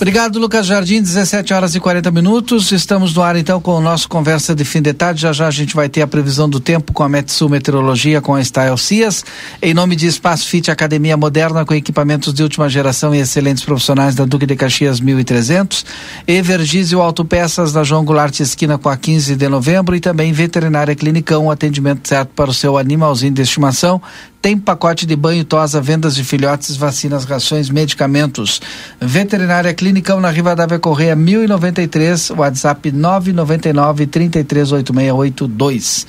Obrigado, Lucas Jardim, 17 horas e 40 minutos. Estamos no ar então com o nosso conversa de fim de tarde. Já já a gente vai ter a previsão do tempo com a Metsu Meteorologia, com a Style Cias. Em nome de Espaço Fit Academia Moderna, com equipamentos de última geração e excelentes profissionais da Duque de Caxias 1300. Evergizio Autopeças da João Goulart Esquina com a 15 de novembro. E também Veterinária Clinicão, atendimento certo para o seu animalzinho de estimação. Tem pacote de banho, tosa, vendas de filhotes, vacinas, rações, medicamentos. Veterinária Clinicão na Rivadavia Correia 1093, WhatsApp 999 338682.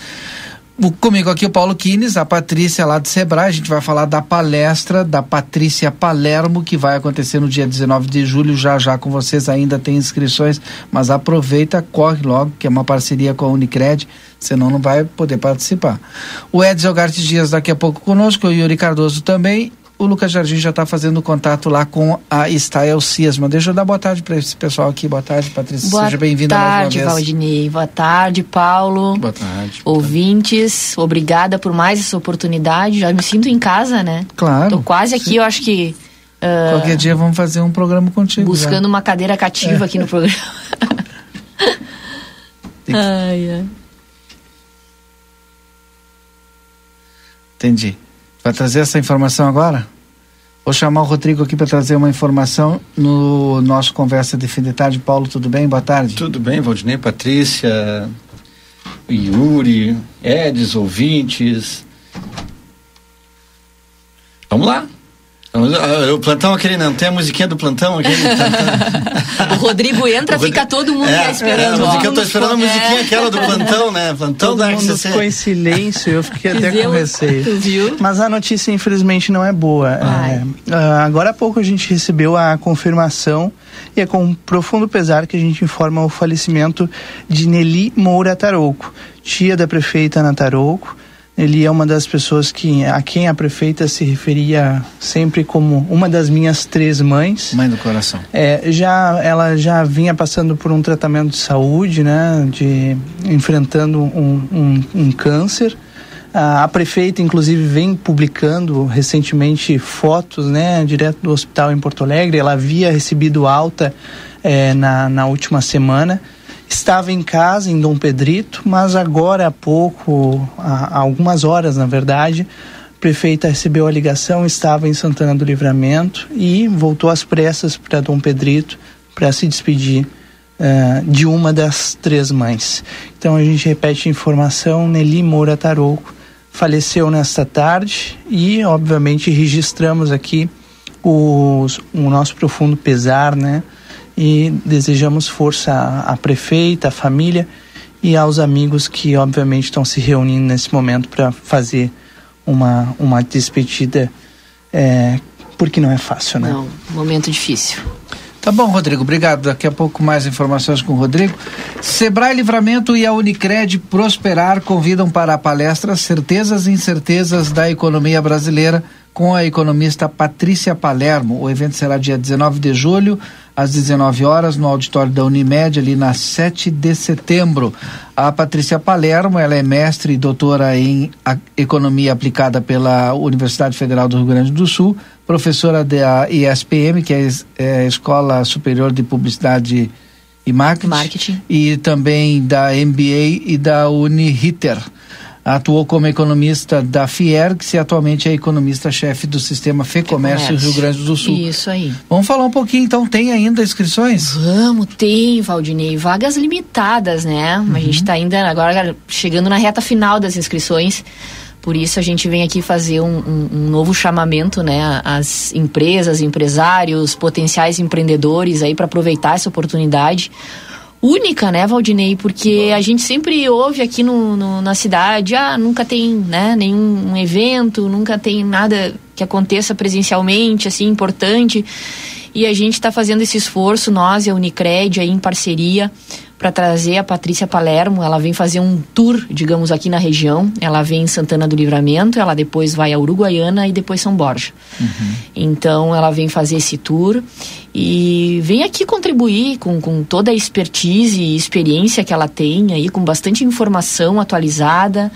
Comigo aqui o Paulo Quines, a Patrícia lá de Sebrae. A gente vai falar da palestra da Patrícia Palermo, que vai acontecer no dia 19 de julho. Já já com vocês ainda tem inscrições, mas aproveita, corre logo, que é uma parceria com a Unicred, senão não vai poder participar. O Edson Garte Dias daqui a pouco conosco, o Yuri Cardoso também o Lucas Jardim já está fazendo contato lá com a Style Cisma. Deixa eu dar boa tarde para esse pessoal aqui. Boa tarde, Patrícia. Boa Seja bem-vinda mais uma vez. Boa tarde, Valdinei. Boa tarde, Paulo. Boa tarde. Ouvintes, obrigada por mais essa oportunidade. Já me sinto em casa, né? Claro. Tô quase aqui, sim. eu acho que. Uh, Qualquer dia vamos fazer um programa contigo. Buscando já. uma cadeira cativa É. aqui no programa. Que- ai, ai. Entendi. Vai trazer essa informação agora? Vou chamar o Rodrigo aqui para trazer uma informação no nosso conversa de fim de tarde. Paulo, tudo bem? Boa tarde. Tudo bem, Valdinei, Patrícia, Yuri, Eds, ouvintes. Vamos lá. Ah, O plantão aquele não tem a musiquinha do plantão aquele. O Rodrigo entra, O Rodrigo- fica todo mundo é, esperando. É, ó. eu tô esperando a musiquinha É. aquela do plantão, né? Plantão Todo da mundo RCC. ficou em silêncio, eu fiquei até Viu? com receio. Tu viu? Mas a notícia, infelizmente, não é boa. É, ah, agora há pouco a gente recebeu a confirmação e é com profundo pesar que a gente informa o falecimento de Nelly Moura Tarouco, tia da prefeita Ana Tarouco. Nelly é uma das pessoas que, a quem a prefeita se referia sempre como uma das minhas três mães. Mãe do coração. É, já ela já vinha passando por um tratamento de saúde, né, de enfrentando um, um, um câncer. A, a prefeita, inclusive, vem publicando recentemente fotos, né, direto do hospital em Porto Alegre. Ela havia recebido alta é, na, na última semana. Estava em casa, em Dom Pedrito, mas agora há pouco, há, algumas horas, na verdade, a prefeita recebeu a ligação, estava em Santana do Livramento e voltou às pressas para Dom Pedrito para se despedir eh, de uma das três mães. Então a gente repete a informação: Nelly Moura Tarouco faleceu nesta tarde e, obviamente, registramos aqui os, o nosso profundo pesar, né? E desejamos força à, à prefeita, à família e aos amigos que, obviamente, estão se reunindo nesse momento para fazer uma, uma despedida, é, porque não é fácil, né? Não, momento difícil. Tá bom, Rodrigo. Obrigado. Daqui a pouco mais informações com o Rodrigo. Sebrae Livramento e a Unicred Prosperar convidam para a palestra Certezas e Incertezas da Economia Brasileira com a economista Patrícia Palermo. O evento será dia 19 de julho, às 19 horas, no auditório da Unimed, ali na 7 de setembro. A Patrícia Palermo, ela é mestre e doutora em Economia Aplicada pela Universidade Federal do Rio Grande do Sul, professora da ISPM, que é é a Escola Superior de Publicidade e Marketing, Marketing. e também da MBA e da Uniriter. Atuou como economista da Fiergs e atualmente é economista-chefe do sistema Fê Comércio Rio Grande do Sul. Isso aí. Vamos falar um pouquinho, então, tem ainda inscrições? Vamos, tem, Valdinei. Vagas limitadas, né? A gente tá ainda agora chegando na reta final das inscrições Por isso a gente vem aqui fazer um, um, um novo chamamento, né, às empresas, empresários, potenciais empreendedores aí para aproveitar essa oportunidade única, né, Valdinei? Porque a gente sempre ouve aqui no, no, na cidade, ah, nunca tem, né, nenhum evento, nunca tem nada que aconteça presencialmente, assim, importante. E a gente está fazendo esse esforço, nós e a Unicred, aí em parceria, para trazer a Patrícia Palermo. Ela vem fazer um tour, digamos, aqui na região. Ela vem em Santana do Livramento, ela depois vai a Uruguaiana e depois São Borja. Uhum. Então, ela vem fazer esse tour e vem aqui contribuir com, com toda a expertise e experiência que ela tem, aí, com bastante informação atualizada.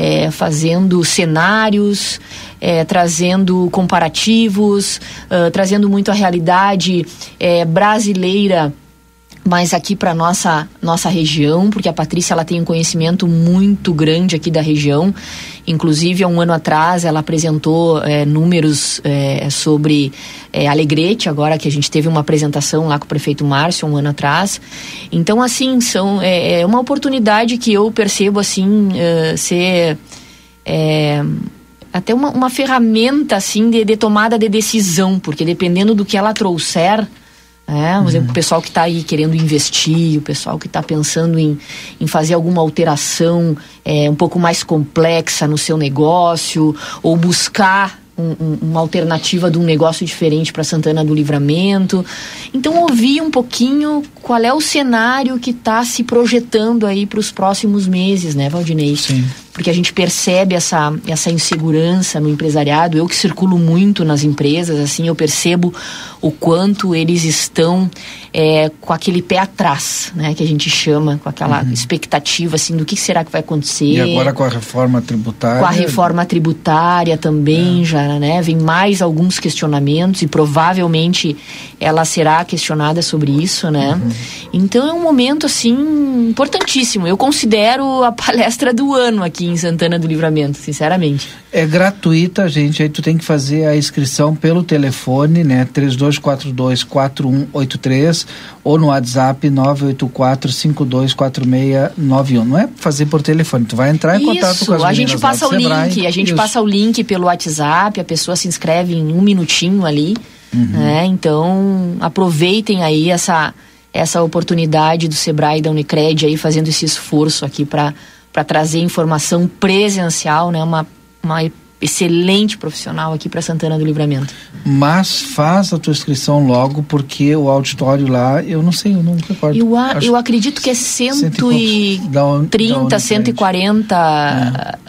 É, fazendo cenários, é, trazendo comparativos, uh, trazendo muito a realidade é, brasileira mas aqui para nossa nossa região, porque a Patrícia ela tem um conhecimento muito grande aqui da região. Inclusive, há um ano atrás, ela apresentou é, números é, sobre é, Alegrete, agora que a gente teve uma apresentação lá com o prefeito Márcio, um ano atrás. Então, assim, são, é, é uma oportunidade que eu percebo, assim, é, ser é, até uma, uma ferramenta, assim, de, de tomada de decisão, porque dependendo do que ela trouxer é, por exemplo, o pessoal que está aí querendo investir, o pessoal que está pensando em, em fazer alguma alteração é, um pouco mais complexa no seu negócio, ou buscar um, um, uma alternativa de um negócio diferente para Santana do Livramento. Então, ouvir um pouquinho qual é o cenário que está se projetando aí para os próximos meses, né, Valdinei? Sim porque a gente percebe essa, essa insegurança no empresariado. Eu que circulo muito nas empresas, assim, eu percebo o quanto eles estão é, com aquele pé atrás, né, que a gente chama, com aquela uhum. expectativa, assim, do que será que vai acontecer. E agora com a reforma tributária. Com a reforma tributária também, é. já, né, vem mais alguns questionamentos e provavelmente ela será questionada sobre isso, né. Uhum. Então é um momento, assim, importantíssimo. Eu considero a palestra do ano aqui em Santana do Livramento, sinceramente. É gratuita, gente. Aí tu tem que fazer a inscrição pelo telefone, né? 3242-4183 ou no WhatsApp 984-524691. Não é fazer por telefone, tu vai entrar em Isso, contato com as a gente passa o Sebrae. link, a gente Isso. passa o link pelo WhatsApp, a pessoa se inscreve em um minutinho ali, uhum. né? Então, aproveitem aí essa essa oportunidade do Sebrae e da Unicred aí fazendo esse esforço aqui para para trazer informação presencial, né? Uma, uma excelente profissional aqui para Santana do Livramento. Mas faz a tua inscrição logo, porque o auditório lá, eu não sei, eu não recordo. Eu, a, eu acredito que é 130, 140 é.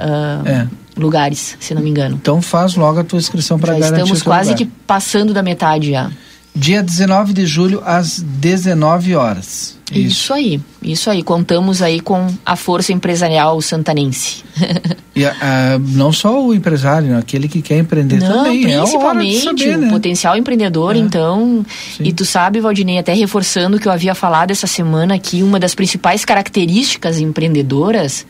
Uh, é. lugares, se não me engano. Então faz logo a tua inscrição para garantir Estamos quase lugar. que passando da metade já. Dia 19 de julho, às 19 horas. Isso. isso aí, isso aí. Contamos aí com a força empresarial santanense. e uh, não só o empresário, aquele que quer empreender não, também. Principalmente é saber, o né? potencial empreendedor, é. então. Sim. E tu sabe, Valdinei, até reforçando o que eu havia falado essa semana aqui, uma das principais características empreendedoras,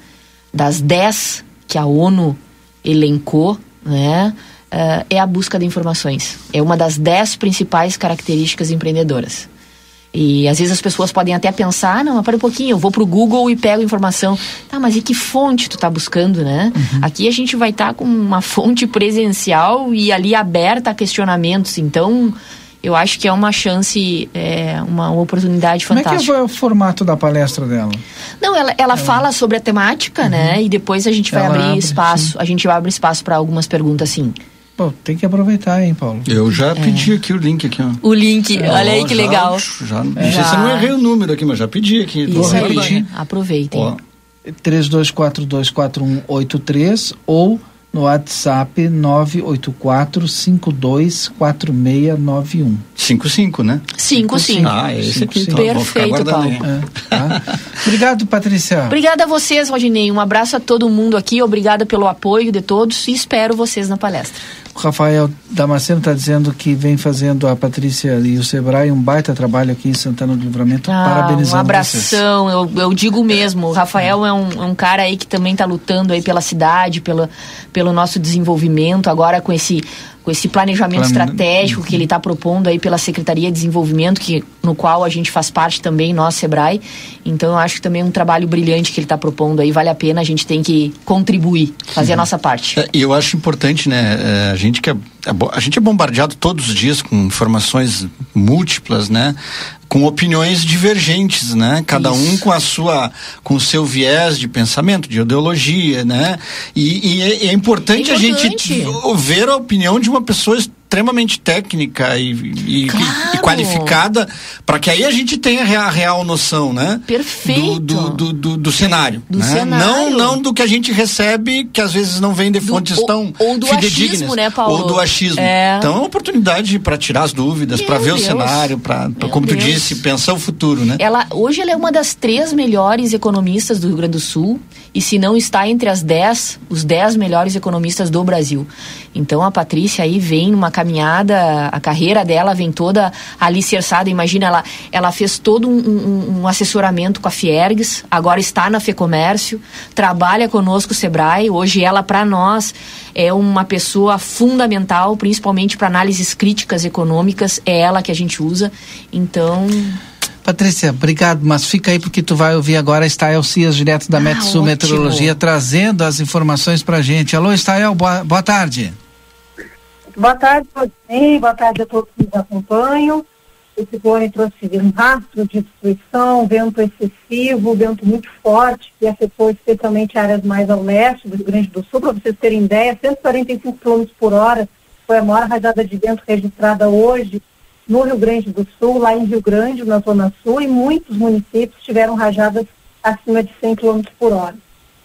das 10 que a ONU elencou, né? Uh, é a busca de informações. É uma das dez principais características empreendedoras. E às vezes as pessoas podem até pensar, ah, não, mas para um pouquinho, eu vou pro Google e pego informação. Tá, mas e que fonte tu tá buscando, né? Uhum. Aqui a gente vai estar tá com uma fonte presencial e ali aberta a questionamentos. Então, eu acho que é uma chance, é, uma, uma oportunidade fantástica. Como é que é o formato da palestra dela? Não, ela, ela, ela... fala sobre a temática, uhum. né? E depois a gente vai ela abrir abre, espaço, sim. a gente vai abrir espaço para algumas perguntas, sim. Pô, tem que aproveitar, hein, Paulo? Eu já é. pedi aqui o link aqui, ó. O link, é. olha aí que já, legal. Já, não sei se eu não errei o número aqui, mas já pedi aqui. Isso aí, aproveitem. Ó. 32424183 ou no WhatsApp 984-524691. 55, né? 55. Ah, é esse aqui. Então, Perfeito, Paulo. É, tá? Obrigado, Patrícia. Obrigada a vocês, Rodinei. Um abraço a todo mundo aqui. Obrigada pelo apoio de todos e espero vocês na palestra. Rafael Damasceno está dizendo que vem fazendo a Patrícia e o Sebrae um baita trabalho aqui em Santana do Livramento. Ah, Parabenizando Um abração, eu, eu, digo mesmo. O Rafael é um, é um cara aí que também está lutando aí pela cidade, pela, pelo nosso desenvolvimento, agora com esse com esse planejamento Plane... estratégico que ele está propondo aí pela Secretaria de Desenvolvimento, que, no qual a gente faz parte também, nós, Sebrae. Então, eu acho que também é um trabalho brilhante que ele está propondo aí, vale a pena, a gente tem que contribuir, fazer a nossa parte. É, e eu acho importante, né, é, a gente que é, é a gente é bombardeado todos os dias com informações múltiplas, né? Com opiniões divergentes, né? Cada Isso. um com a sua, com o seu viés de pensamento, de ideologia, né? E, e é, é, importante, é importante a gente ver a opinião de uma pessoa extremamente técnica e, e, claro. e qualificada para que aí a gente tenha a real noção, né? Perfeito. Do, do, do, do cenário. Do né? cenário. Não, não do que a gente recebe, que às vezes não vem de fontes do, tão ou, ou do. Achismo, né, Paulo? Ou do achismo. É. Então é uma oportunidade para tirar as dúvidas, para ver Deus. o cenário, para, como Deus. tu disse, pensar o futuro, né? Ela, hoje ela é uma das três melhores economistas do Rio Grande do Sul e se não está entre as dez, os dez melhores economistas do Brasil. Então a Patrícia aí vem numa caminhada, a carreira dela vem toda alicerçada. Imagina, ela, ela fez todo um, um, um assessoramento com a Fiergs, agora está na FEComércio, trabalha conosco o Sebrae. Hoje ela, para nós, é uma pessoa fundamental, principalmente para análises críticas econômicas. É ela que a gente usa. Então. Patrícia, obrigado, mas fica aí porque tu vai ouvir agora Estael Cias, direto da ah, Metsu Meteorologia, trazendo as informações pra gente. Alô, Estael, boa, boa tarde. Boa tarde. Boa tarde a todos que nos acompanham. O ciclone trouxe um rastro de destruição, vento excessivo, vento muito forte, que afetou especialmente áreas mais ao leste do Rio Grande do Sul. Para vocês terem ideia, 145 km por hora foi a maior rajada de vento registrada hoje no Rio Grande do Sul, lá em Rio Grande, na Zona Sul, e muitos municípios tiveram rajadas acima de 100 km por hora.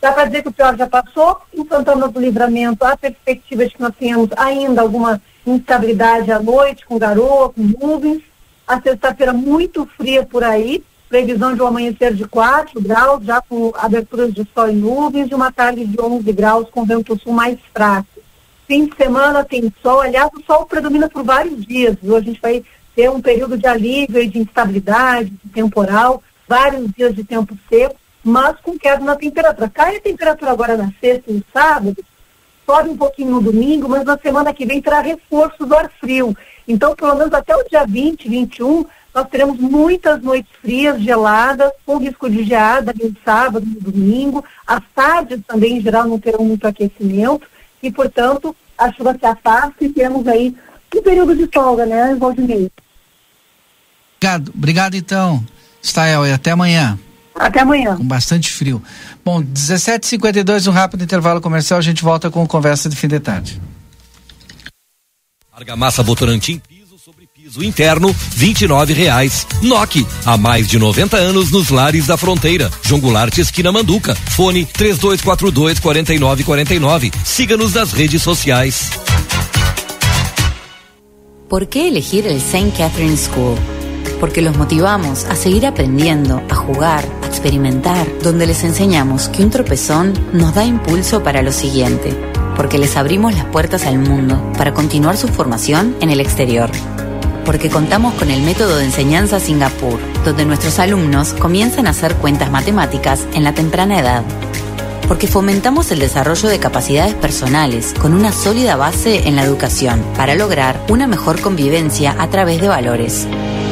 Dá para dizer que o pior já passou. Em Santana do Livramento, há perspectiva de que nós tenhamos ainda alguma instabilidade à noite, com garoa, com nuvens. A sexta-feira muito fria por aí, previsão de um amanhecer de 4 graus, já com aberturas de sol e nuvens, e uma tarde de 11 graus com vento sul mais fraco. Fim de semana tem sol, aliás, o sol predomina por vários dias, viu? A gente vai ter um período de alívio e de instabilidade, de temporal, vários dias de tempo seco mas com queda na temperatura. Cai a temperatura agora na sexta e no sábado, sobe um pouquinho no domingo, mas na semana que vem terá reforço do ar frio. Então, pelo menos até o dia 20, 21, nós teremos muitas noites frias, geladas, com risco de geada no sábado, no domingo. As tardes também, em geral, não terão muito aquecimento e, portanto, a chuva se afasta e temos aí um período de folga, né, Valdinei? Obrigado, obrigado então, Stael, e até amanhã. Até amanhã. Com bastante frio. Bom, 17h52, um rápido intervalo comercial, a gente volta com conversa de fim de tarde. Argamassa Votorantim, piso sobre piso interno, R$ reais. Noque, há mais de 90 anos nos lares da fronteira. João Goulart, esquina Manduca. Fone 3242 4949. Siga-nos nas redes sociais. ¿Por qué elegir el St. Catherine School? Porque los motivamos a seguir aprendiendo, a jugar, a experimentar, donde les enseñamos que un tropezón nos da impulso para lo siguiente, porque les abrimos las puertas al mundo para continuar su formación en el exterior. Porque contamos con el método de enseñanza Singapur, donde nuestros alumnos comienzan a hacer cuentas matemáticas en la temprana edad porque fomentamos el desarrollo de capacidades personales con una sólida base en la educación para lograr una mejor convivencia a través de valores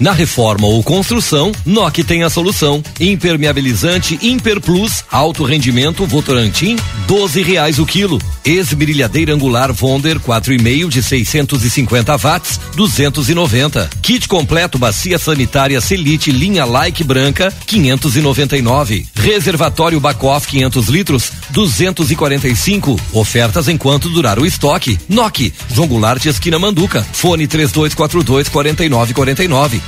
Na reforma ou construção, NOC tem a solução. Impermeabilizante Imper Plus, alto rendimento Votorantim, 12 reais o quilo. Esmerilhadeira angular Vonder 4,5 de 650 watts, 290. Kit completo bacia sanitária Selite linha Like branca, 599. Reservatório Bacoff 500 litros, 245. Ofertas enquanto durar o estoque. NOC, João Goulart esquina Manduca. Fone 3242 4949.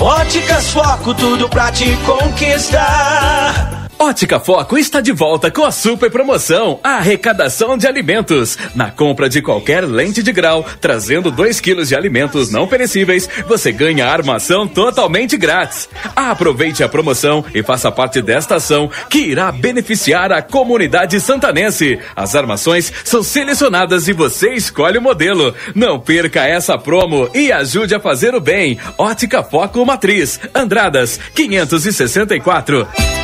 Óticas Foco, tudo pra te conquistar. Ótica Foco está de volta com a super promoção, a arrecadação de alimentos. Na compra de qualquer lente de grau, trazendo 2 quilos de alimentos não perecíveis, você ganha armação totalmente grátis. Aproveite a promoção e faça parte desta ação que irá beneficiar a comunidade santanense. As armações são selecionadas e você escolhe o modelo. Não perca essa promo e ajude a fazer o bem. Ótica Foco Matriz, Andradas, 564.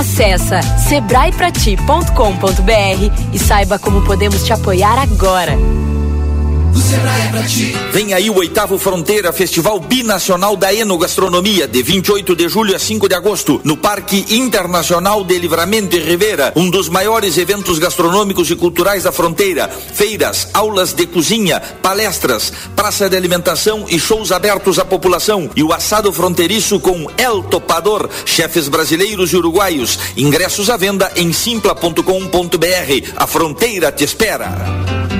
Acesse sebraeprati.com.br e saiba como podemos te apoiar agora. Vem aí o oitavo Fronteira Festival Binacional da Enogastronomia, de 28 de julho a 5 de agosto, no Parque Internacional de Livramento e Rivera, um dos maiores eventos gastronômicos e culturais da fronteira. Feiras, aulas de cozinha, palestras, praça de alimentação e shows abertos à população. E o assado fronteiriço com El Topador, chefes brasileiros e uruguaios. Ingressos à venda em simpla.com.br. A fronteira te espera.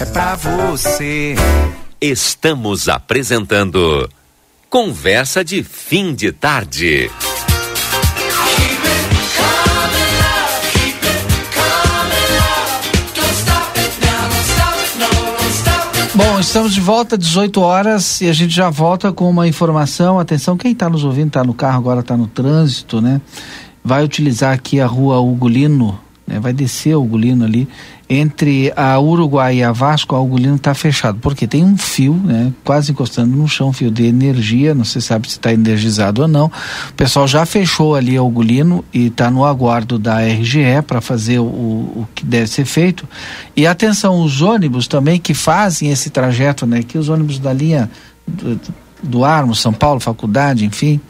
é pra você. Estamos apresentando Conversa de Fim de Tarde. Bom, estamos de volta, 18 horas, e a gente já volta com uma informação. Atenção, quem está nos ouvindo, está no carro, agora está no trânsito, né? Vai utilizar aqui a rua Ugolino, né? Vai descer o Ugolino ali entre a Uruguai e a Vasco, a Ugolino está fechado, porque tem um fio, né, quase encostando no chão, fio de energia, não se sabe se está energizado ou não. O pessoal já fechou ali a Ugolino e está no aguardo da RGE para fazer o, o que deve ser feito. E atenção, os ônibus também que fazem esse trajeto, né, que os ônibus da linha do, do Armo, São Paulo, faculdade, enfim,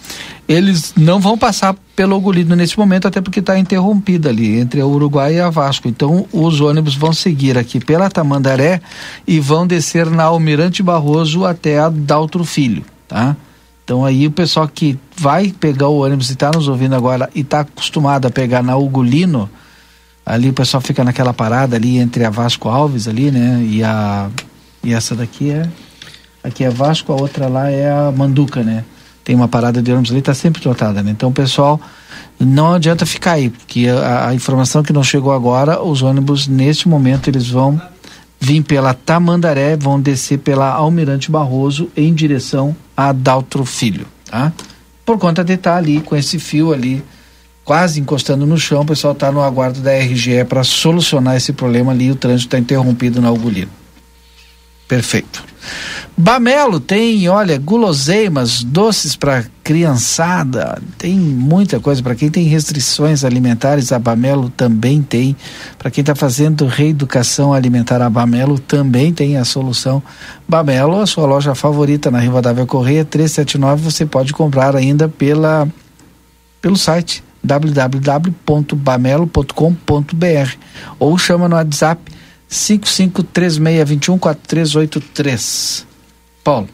eles não vão passar pelo Ogolido nesse momento, até porque está interrompida ali entre a Uruguai e a Vasco. Então, os ônibus vão seguir aqui pela Tamandaré e vão descer na Almirante Barroso até a Daltro Filho, tá? Então aí o pessoal que vai pegar o ônibus e está nos ouvindo agora e está acostumado a pegar na Ugolino, ali o pessoal fica naquela parada ali entre a Vasco Alves ali, né? E a e essa daqui é aqui é Vasco, a outra lá é a Manduca, né? Tem uma parada de ônibus ali, está sempre lotada, né? Então, pessoal, não adianta ficar aí, porque a, a, informação que não chegou agora, os ônibus, neste momento, eles vão vir pela Tamandaré, vão descer pela Almirante Barroso em direção a Daltro Filho, tá? Por conta de estar ali com esse fio ali, quase encostando no chão, o pessoal está no aguardo da RGE para solucionar esse problema ali, o trânsito está interrompido na Ugolino. Perfeito. Bamelo tem, olha, guloseimas, doces para criançada, tem muita coisa. Para quem tem restrições alimentares, a Bamelo também tem. Para quem está fazendo reeducação alimentar, a Bamelo também tem a solução. Bamelo, a sua loja favorita na Rivadavia Correia 379, você pode comprar ainda pela, pelo site www.bamelo.com.br ou chama no WhatsApp 5536214383. Paulo.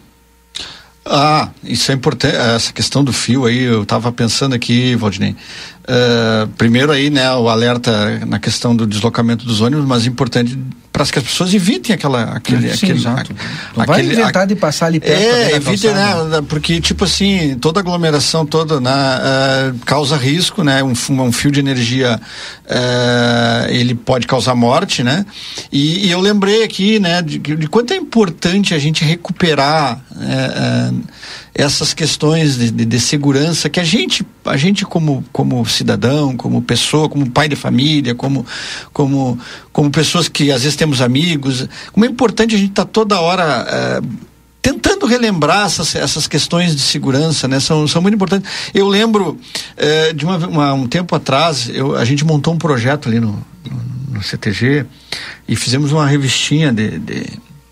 Ah, isso é importante, essa questão do fio aí, eu estava pensando aqui, Valdinei. Uh, primeiro aí, né, o alerta na questão do deslocamento dos ônibus, mas importante para que as pessoas evitem aquela aquele, Sim, aquele, exato. Não aquele, vai inventar a, de passar ali perto. É, evitem, né, porque tipo assim, toda aglomeração toda, né, uh, causa risco, né, um, um fio de energia uh, ele pode causar morte, né, e, e eu lembrei aqui, né, de, de, quanto é importante a gente recuperar essas questões de, de, de, segurança que a gente, a gente como, como cidadão, como pessoa, como pai de família, como, como, como pessoas que às vezes temos amigos, como é importante a gente estar tá toda hora é, tentando relembrar essas, essas questões de segurança, né? São, são muito importantes. Eu lembro é, de uma, uma, um tempo atrás, eu, a gente montou um projeto ali no, no, no CTG e fizemos uma revistinha de, de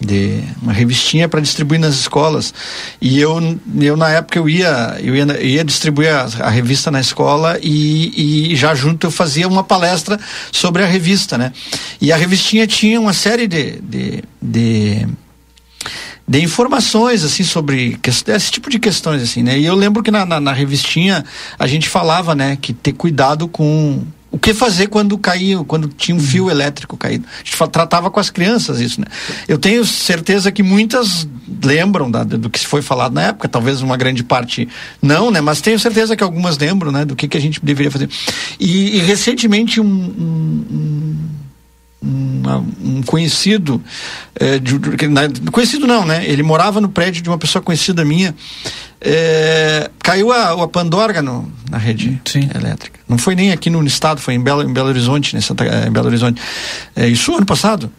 de uma revistinha para distribuir nas escolas. E eu, eu na época eu ia eu ia, eu ia distribuir a, a, revista na escola e, e já junto eu fazia uma palestra sobre a revista né? E a revistinha tinha uma série de, de, de de informações assim sobre esse tipo de questões assim né? E eu lembro que na, na, na revistinha a gente falava né que ter cuidado com o que fazer quando caiu, quando tinha um uhum. fio elétrico caído. A gente tratava com as crianças isso, né? Eu tenho certeza que muitas lembram da, do que foi falado na época, talvez uma grande parte não, né? Mas tenho certeza que algumas lembram, né? Do que, que a gente deveria fazer. E, e recentemente um, um, um, um conhecido, é, de, de, conhecido não, né? Ele morava no prédio de uma pessoa conhecida minha, é, caiu a, a pandorga no, na rede Sim. elétrica. Não foi nem aqui no estado, foi em Belo, em Belo Horizonte, né, Santa, em Belo Horizonte. É, isso ano passado.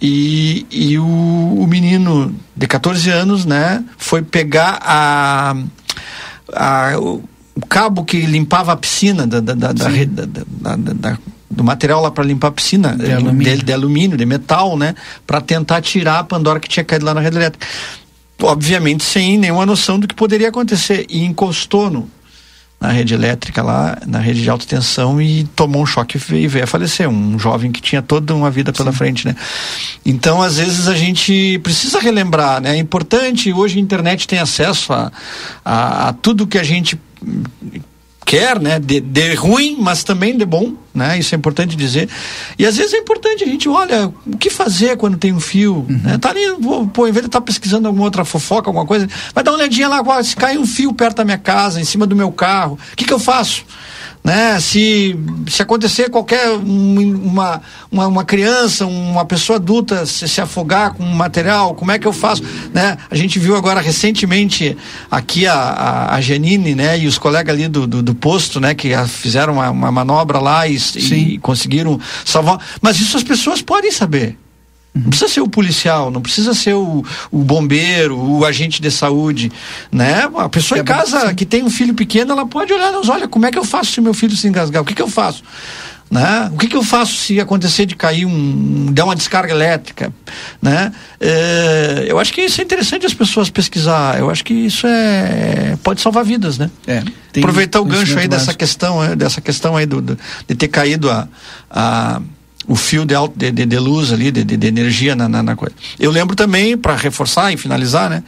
E, e o, o, menino de 14 anos, né, foi pegar a, a o, o cabo que limpava a piscina da, da, da, da, da, da do material lá para limpar a piscina de, alumínio. De, de, alumínio, de metal, né, para tentar tirar a pandora que tinha caído lá na rede elétrica obviamente sem nenhuma noção do que poderia acontecer e encostou no na rede elétrica lá, na rede de alta tensão e tomou um choque e veio a falecer, um jovem que tinha toda uma vida pela Sim. frente, né? Então, às vezes a gente precisa relembrar, né? É importante, hoje a internet tem acesso a, a, a tudo que a gente quer, né? De, de, ruim, mas também de bom, né? Isso é importante dizer. E às vezes é importante a gente, olha, o que fazer quando tem um fio, uhum. né? Tá ali, pô, em vez de estar tá pesquisando alguma outra fofoca, alguma coisa, vai dar uma olhadinha lá, se cai um fio perto da minha casa, em cima do meu carro, o que que eu faço? Né? Se, se acontecer qualquer uma, uma, uma criança, uma pessoa adulta se, se afogar com um material, como é que eu faço, né? A gente viu agora recentemente aqui a, a, a Janine, né? E os colegas ali do, do, do posto, né? Que fizeram uma, uma manobra lá e, e conseguiram salvar. Mas isso as pessoas podem saber. Não precisa ser o policial, não precisa ser o, o bombeiro, o agente de saúde, né? A pessoa é em casa que tem um filho pequeno, ela pode olhar nos olha, como é que eu faço se meu filho se engasgar? O que que eu faço? Né? O que, que eu faço se acontecer de cair um, der uma descarga elétrica, né? É, eu acho que isso é interessante as pessoas pesquisar. Eu acho que isso é pode salvar vidas, né? É, Aproveitar o gancho aí dessa questão, é, dessa questão aí do, do, de ter caído a, a o fio de, alto, de, de, de luz ali, de, de, energia na, na, na, coisa. Eu lembro também, para reforçar e finalizar, né?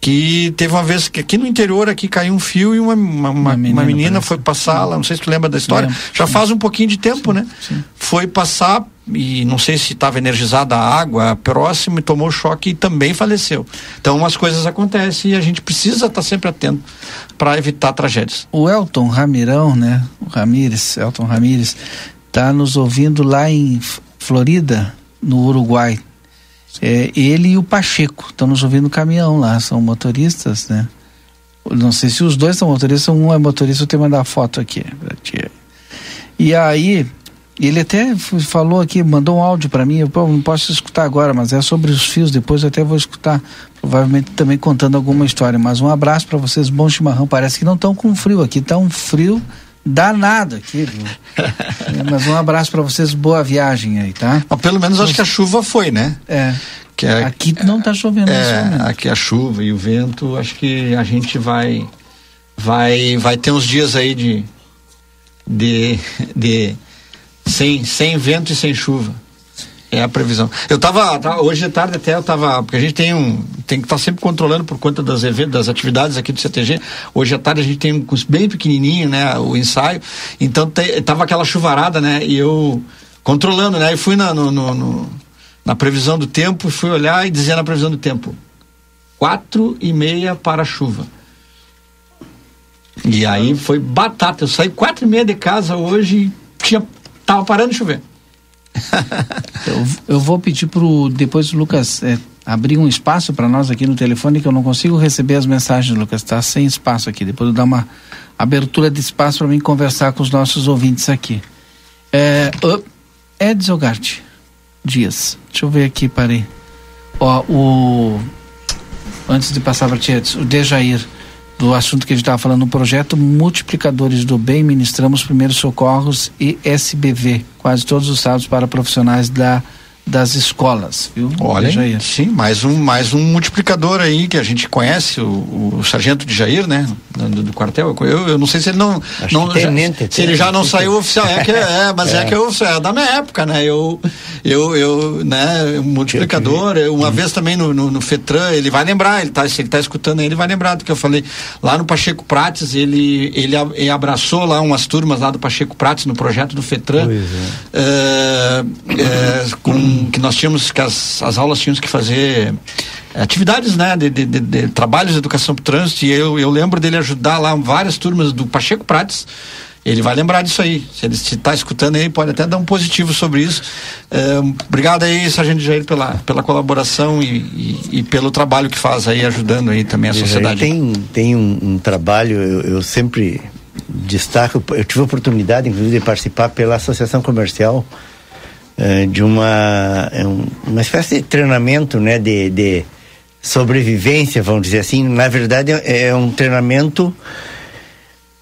Que teve uma vez que aqui no interior aqui caiu um fio e uma, uma, uma menina, uma menina foi passar lá, não sei se tu lembra da história, lembro, já sim. faz um pouquinho de tempo, sim, né? Sim. Foi passar e não sei se estava energizada a água próximo e tomou choque e também faleceu. Então umas coisas acontecem e a gente precisa estar tá sempre atento para evitar tragédias. O Elton Ramirão, né? O Ramires, Elton Ramires, está nos ouvindo lá em Florida, no Uruguai. É, ele e o Pacheco estão nos ouvindo no caminhão lá, são motoristas, né? Não sei se os dois são motoristas, um é motorista, eu tenho que mandar foto aqui. E aí, ele até falou aqui, mandou um áudio para mim, eu não posso escutar agora, mas é sobre os fios, depois eu até vou escutar, provavelmente também contando alguma história. Mas um abraço para vocês, bom chimarrão. Parece que não estão com frio aqui, tá um frio danado aqui. é, mas um abraço para vocês, boa viagem aí, tá? Mas pelo menos acho que a chuva foi, né? É. Que é, aqui não está chovendo é, Aqui a chuva e o vento, acho que a gente vai vai vai ter uns dias aí de de, de sem, sem vento e sem chuva. É a previsão. Eu tava, tá, hoje de tarde até eu tava, porque a gente tem um, tem que estar tá sempre controlando por conta das eventos, das atividades aqui do CTG. Hoje à tarde a gente tem um curso bem pequenininho, né, o ensaio. Então te, tava aquela chuvarada, né, e eu controlando, né, e fui na, no, no, no, na previsão do tempo, fui olhar e dizer na previsão do tempo, quatro e meia para chuva. E aí foi batata. Eu saí quatro e meia de casa hoje, tinha, tava parando de chover. Eu, eu vou pedir pro depois o Lucas é, abrir um espaço para nós aqui no telefone que eu não consigo receber as mensagens, Lucas, está sem espaço aqui. Depois eu dar uma abertura de espaço para mim conversar com os nossos ouvintes aqui. É, Edson Gart Dias, deixa eu ver aqui, parei. Ó, o antes de passar para ti, Edson, o Dejair do assunto que a gente estava falando, no projeto Multiplicadores do Bem, ministramos primeiros socorros e SBV, quase todos os sábados para profissionais da das escolas, viu? Olha, Jair. sim, mais um, mais um multiplicador aí que a gente conhece, o, o sargento de Jair, né? Do, do quartel. Eu, eu não sei se ele não. não já, tenente, se ele já não saiu oficial. É, que, é mas é. é que eu, é da minha época, né? Eu, eu, eu né? Multiplicador. Eu, uma hum. vez também no, no, no, FETRAN, ele vai lembrar, ele tá, se ele tá escutando aí, ele vai lembrar do que eu falei. Lá no Pacheco Prates, ele, ele, ele abraçou lá umas turmas lá do Pacheco Prates no projeto do FETRAN. É. É, é, que nós tínhamos que as, as aulas tínhamos que fazer atividades né de, de, de, de trabalhos de educação para o trânsito e eu, eu lembro dele ajudar lá várias turmas do Pacheco Prates ele vai lembrar disso aí. Se ele está escutando aí, pode até dar um positivo sobre isso. É, obrigado aí, Sargento Jair, pela, pela colaboração e, e, e, pelo trabalho que faz aí, ajudando aí também a sociedade. Tem, tem um, um trabalho, eu, eu, sempre destaco, eu tive a oportunidade, inclusive, de participar pela Associação Comercial eh, de uma, é uma espécie de treinamento né, de, de sobrevivência, vamos dizer assim. Na verdade, é, é um treinamento uh,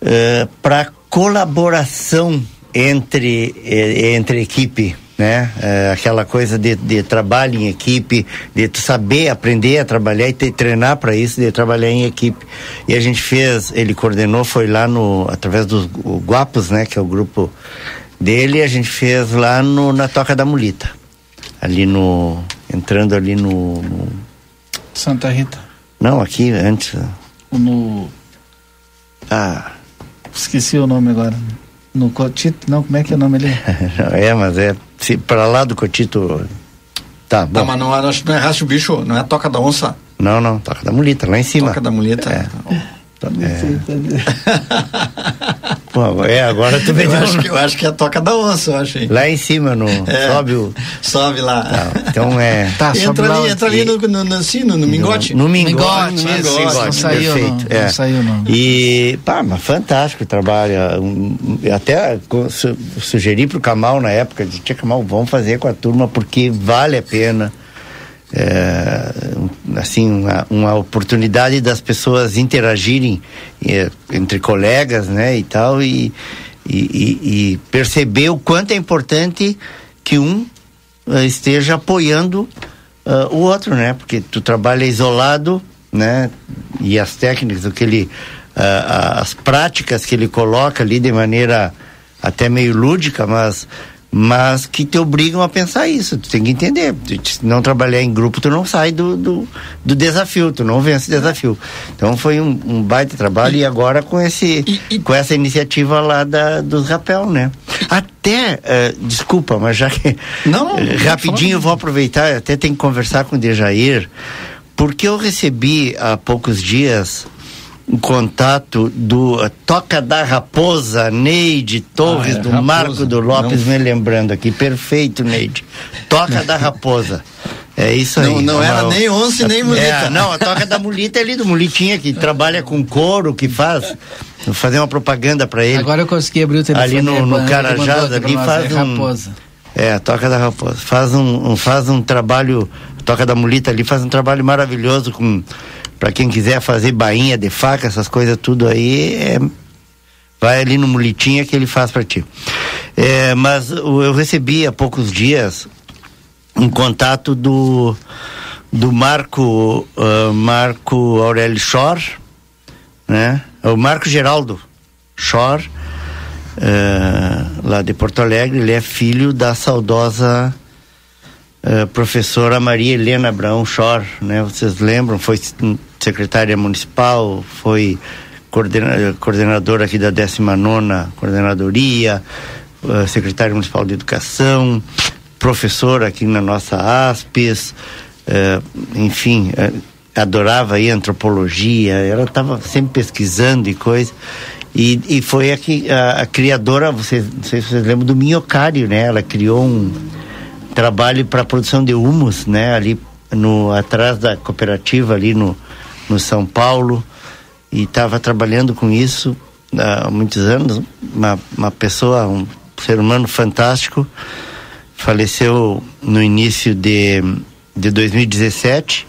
eh, para colaboração entre, entre equipe. né? É, aquela coisa de, de trabalho em equipe, de saber aprender a trabalhar e ter, treinar para isso, de trabalhar em equipe. E a gente fez, ele coordenou, foi lá no através dos Guapos, né? Que é o grupo dele, a gente fez lá no, na Toca da Mulita, ali no entrando ali no, no Santa Rita. não aqui antes. No. Ah. Esqueci o nome agora. No Cotito, não, como é que é o nome ali? é, mas é se para lá do Cotito. Tá, bom. Tá, mas não, acho não é raça o bicho, não é toca da onça. Não, não, toca da mulita, lá em cima. Toca da mulita. É. Pô, é, agora tu vem eu, acho que, eu acho que é a toca da onça, eu achei. Lá em cima, no. É. Sobe o. Sobe lá. Tá, então é. Tá, entra ali, entra ali no, no, no, assim, no, no mingote. No mingote, Mingote, no isso, mingote, não saiu, perfeito. não, é. não saiu, não. E, pá, mas fantástico o trabalho. Um, até sugeri pro Camal na época, disse, tia Camal, vamos fazer com a turma porque vale a pena. É, assim, uma, uma oportunidade das pessoas interagirem eh, entre colegas, né, e tal, e, e, e- e perceber o quanto é importante que um eh, esteja apoiando ah, o outro, né? Porque tu trabalha isolado, né? E as técnicas, o que ele, ah, ah, as práticas que ele coloca ali de maneira até meio lúdica, mas mas que te obrigam a pensar isso. Tu tem que entender. Se não trabalhar em grupo, tu não sai do, do, do desafio, tu não vence o desafio. Então foi um, um baita trabalho e, agora com esse com essa iniciativa lá da, dos rapel, né? Até, eh, desculpa, mas já que Não, rapidinho eu vou aproveitar, até tem que conversar com o Dejair, porque eu recebi há poucos dias um contato do eh, Toca da Raposa, Neide Torres, Ah, é do Raposa, Marco do Lopes, não- me lembrando aqui. Perfeito, Neide. Toca da Raposa. É isso aí. Não- não É era nem onça e nem mulita. É, não, a Toca da Mulita é ali do Mulitinha, que trabalha com couro, que faz. Vou fazer uma propaganda pra ele. Agora eu consegui abrir o telefone. Ali no, no Carajás, ali faz é um. Raposa. É, a Toca da Raposa. Faz um, um- faz um trabalho. Toca da Mulita ali faz um trabalho maravilhoso com. Pra quem quiser fazer bainha de faca, essas coisas tudo aí, é, vai ali no Mulitinha que ele faz pra ti. É, mas eu recebi há poucos dias um contato do do Marco ah, Marco Aurélio Schor, né? É O Marco Geraldo Schor, eh, lá de Porto Alegre, ele é filho da saudosa eh, professora Maria Helena Abraão Schor, né? Vocês lembram? Foi secretária municipal, foi coordena- coordenadora aqui da 19ª coordenadoria, eh, secretária municipal de educação, professora aqui na nossa ASPES, eh, enfim, adorava aí antropologia, ela estava sempre pesquisando e coisa. E, e foi aqui a, a criadora, vocês, não sei se vocês lembram do minhocário, né? Ela criou um trabalho para produção de humus, né? Ali no atrás da cooperativa ali no, no São Paulo e estava trabalhando com isso há muitos anos. Uma, uma pessoa, um ser humano fantástico, faleceu no início de, de 2017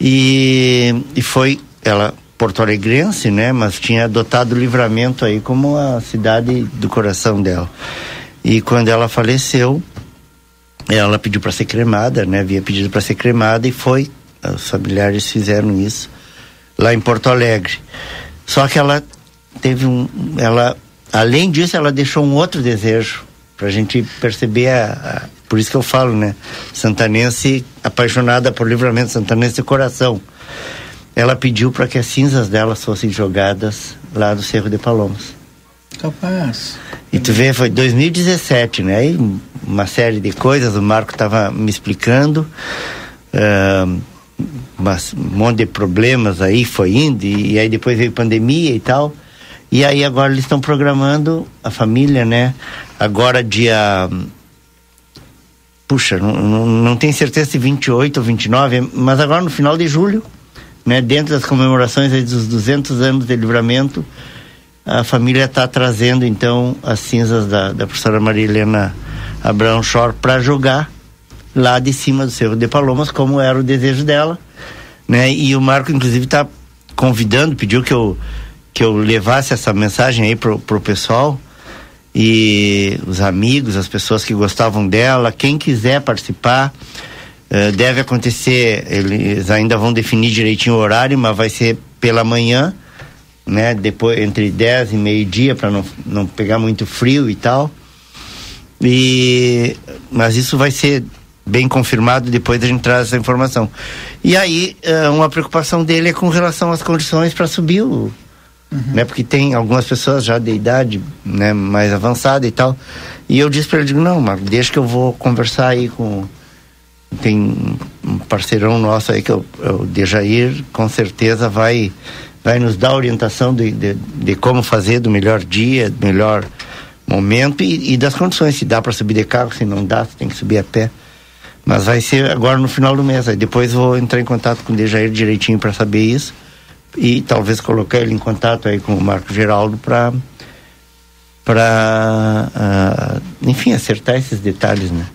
e, e foi ela porto-alegrense, né? Mas tinha adotado o Livramento aí como a cidade do coração dela. E quando ela faleceu, ela pediu para ser cremada, né? Havia pedido para ser cremada e foi. Os familiares fizeram isso lá em Porto Alegre. Só que ela teve um, ela, além disso, ela deixou um outro desejo para a gente perceber a, a- por isso que eu falo, né? Santanense apaixonada por livramento, santanense coração. Ela pediu para que as cinzas delas fossem jogadas lá no Cerro de Palomas. Capaz. E tu vê, foi 2017, né? Aí uma série de coisas, o Marco estava me explicando, ahn, mas um monte de problemas aí foi indo, e, e aí depois veio pandemia e tal. E aí agora eles estão programando a família, né? Agora dia. Puxa, não, não, não tenho certeza se 28 ou 29, mas agora no final de julho, né? Dentro das comemorações dos 200 anos de livramento, a família está trazendo então as cinzas da, da professora Maria Helena Abraão Schor para jogar lá de cima do Cerro de Palomas, como era o desejo dela, né? E o Marco inclusive está convidando, pediu que eu que eu levasse essa mensagem aí pro, pro pessoal e os amigos, as pessoas que gostavam dela, quem quiser participar, uh, deve acontecer, eles ainda vão definir direitinho o horário, mas vai ser pela manhã, né? Depois, entre 10 e meio-dia, para não, não pegar muito frio e tal. E, mas isso vai ser bem confirmado depois a gente traz essa informação. E aí, uh, uma preocupação dele é com relação às condições para subir o, Uhum. Né? Porque tem algumas pessoas já de idade né, mais avançada e tal. E eu disse para ele, digo, não, mas deixa que eu vou conversar aí com... Tem um parceirão nosso aí que é o Dejair, com certeza vai, vai nos dar orientação de, de, de como fazer do melhor dia, do melhor momento e, e das condições, se dá para subir de carro, se não dá, se tem que subir a pé. Mas vai ser agora no final do mês. Aí depois vou entrar em contato com o Dejair direitinho para saber isso e talvez colocar ele em contato aí com o Marco Geraldo para para uh, enfim acertar esses detalhes né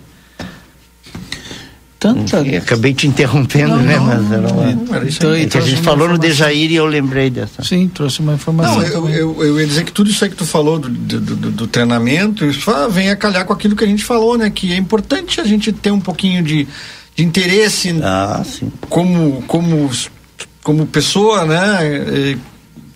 Tanta... Acabei te interrompendo, não, né? Não, mas era uma... então, é que a gente falou no Dejair e eu lembrei dessa. Sim, trouxe uma informação. Não, eu, eu, eu ia dizer que tudo isso aí que tu falou do, do, do, do treinamento, isso vem a calhar com aquilo que a gente falou, né? Que é importante a gente ter um pouquinho de, de interesse ah, sim. como, como como pessoa, né?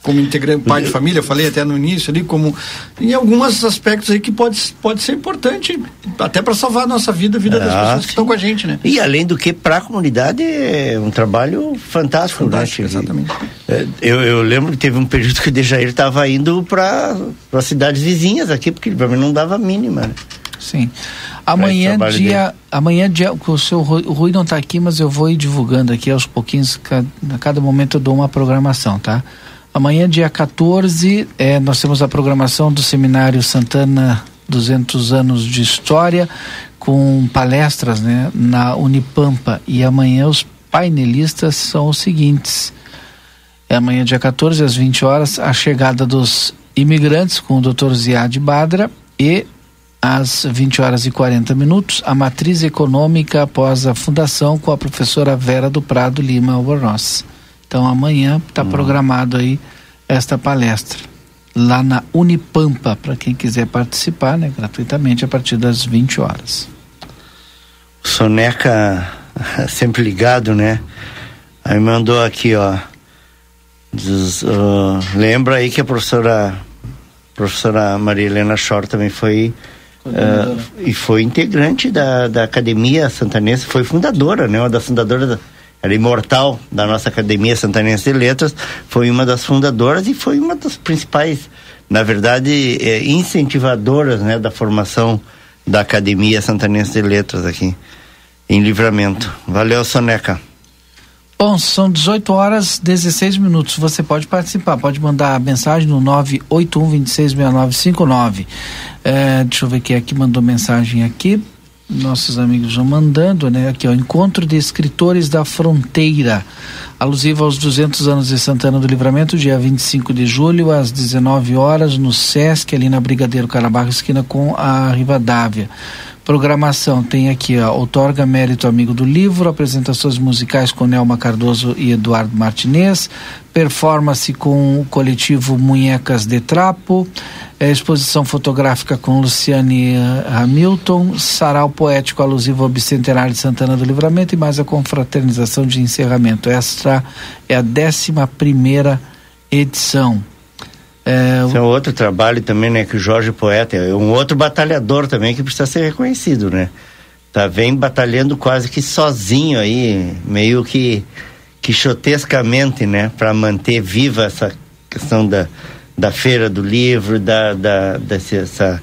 Como integrante, pai de família, falei até no início ali, como em alguns aspectos aí que pode, pode ser importante, até para salvar a nossa vida, a vida ah, das pessoas sim. que estão com a gente, né? E além do que, para a comunidade é um trabalho fantástico, né, fantástico né? Exatamente. É, eu, eu lembro que teve um período que o Dejair estava indo para as cidades vizinhas aqui, porque para mim não dava mínima. Né? Sim. Amanhã dia, amanhã dia, o seu Rui, o Rui não está aqui, mas eu vou ir divulgando aqui aos pouquinhos, a cada momento eu dou uma programação, tá? Amanhã dia 14, é, nós temos a programação do Seminário Santana 200 anos de história com palestras, né, na Unipampa e amanhã os painelistas são os seguintes. É amanhã dia 14 às 20 horas a chegada dos imigrantes com o Dr. Ziad Badra e às 20 horas e 40 minutos, a matriz econômica após a fundação com a professora Vera do Prado Lima Albornoz. Então amanhã está hum. programado aí esta palestra lá na Unipampa para quem quiser participar, né, gratuitamente a partir das 20 horas. Soneca sempre ligado, né? Aí mandou aqui, ó. Diz, uh, lembra aí que a professora professora Maria Helena Shore também foi Uh, e foi integrante da, da Academia Santanense, foi fundadora, né? Uma das fundadoras, da, era imortal da nossa Academia Santanense de Letras, foi uma das fundadoras e foi uma das principais, na verdade, é, incentivadoras, né? Da formação da Academia Santanense de Letras aqui em Livramento. Valeu, Soneca. Bom, são 18 horas 16 minutos. Você pode participar, pode mandar mensagem no 981266959. É, deixa eu ver quem aqui mandou mensagem aqui. Nossos amigos vão mandando, né? Aqui, ó, Encontro de Escritores da Fronteira, alusivo aos 200 anos de Santana do Livramento, dia 25 de julho, às 19 horas, no Sesc, ali na Brigadeiro Carabarro, esquina com a Rivadavia. Programação tem aqui, ó, outorga mérito amigo do livro, apresentações musicais com Nelma Cardoso e Eduardo Martinez, performance com o coletivo Munhecas de Trapo, é, exposição fotográfica com Luciane uh, Hamilton, sarau poético alusivo ao bicentenário de Santana do Livramento e mais a confraternização de encerramento. Esta é a décima primeira edição. É, Esse é outro trabalho também, né? Que o Jorge Poeta é um outro batalhador também que precisa ser reconhecido, né? Tá vem batalhando quase que sozinho aí, meio que quixotescamente, né? Para manter viva essa questão da, da feira do livro, da, da dessa, essa,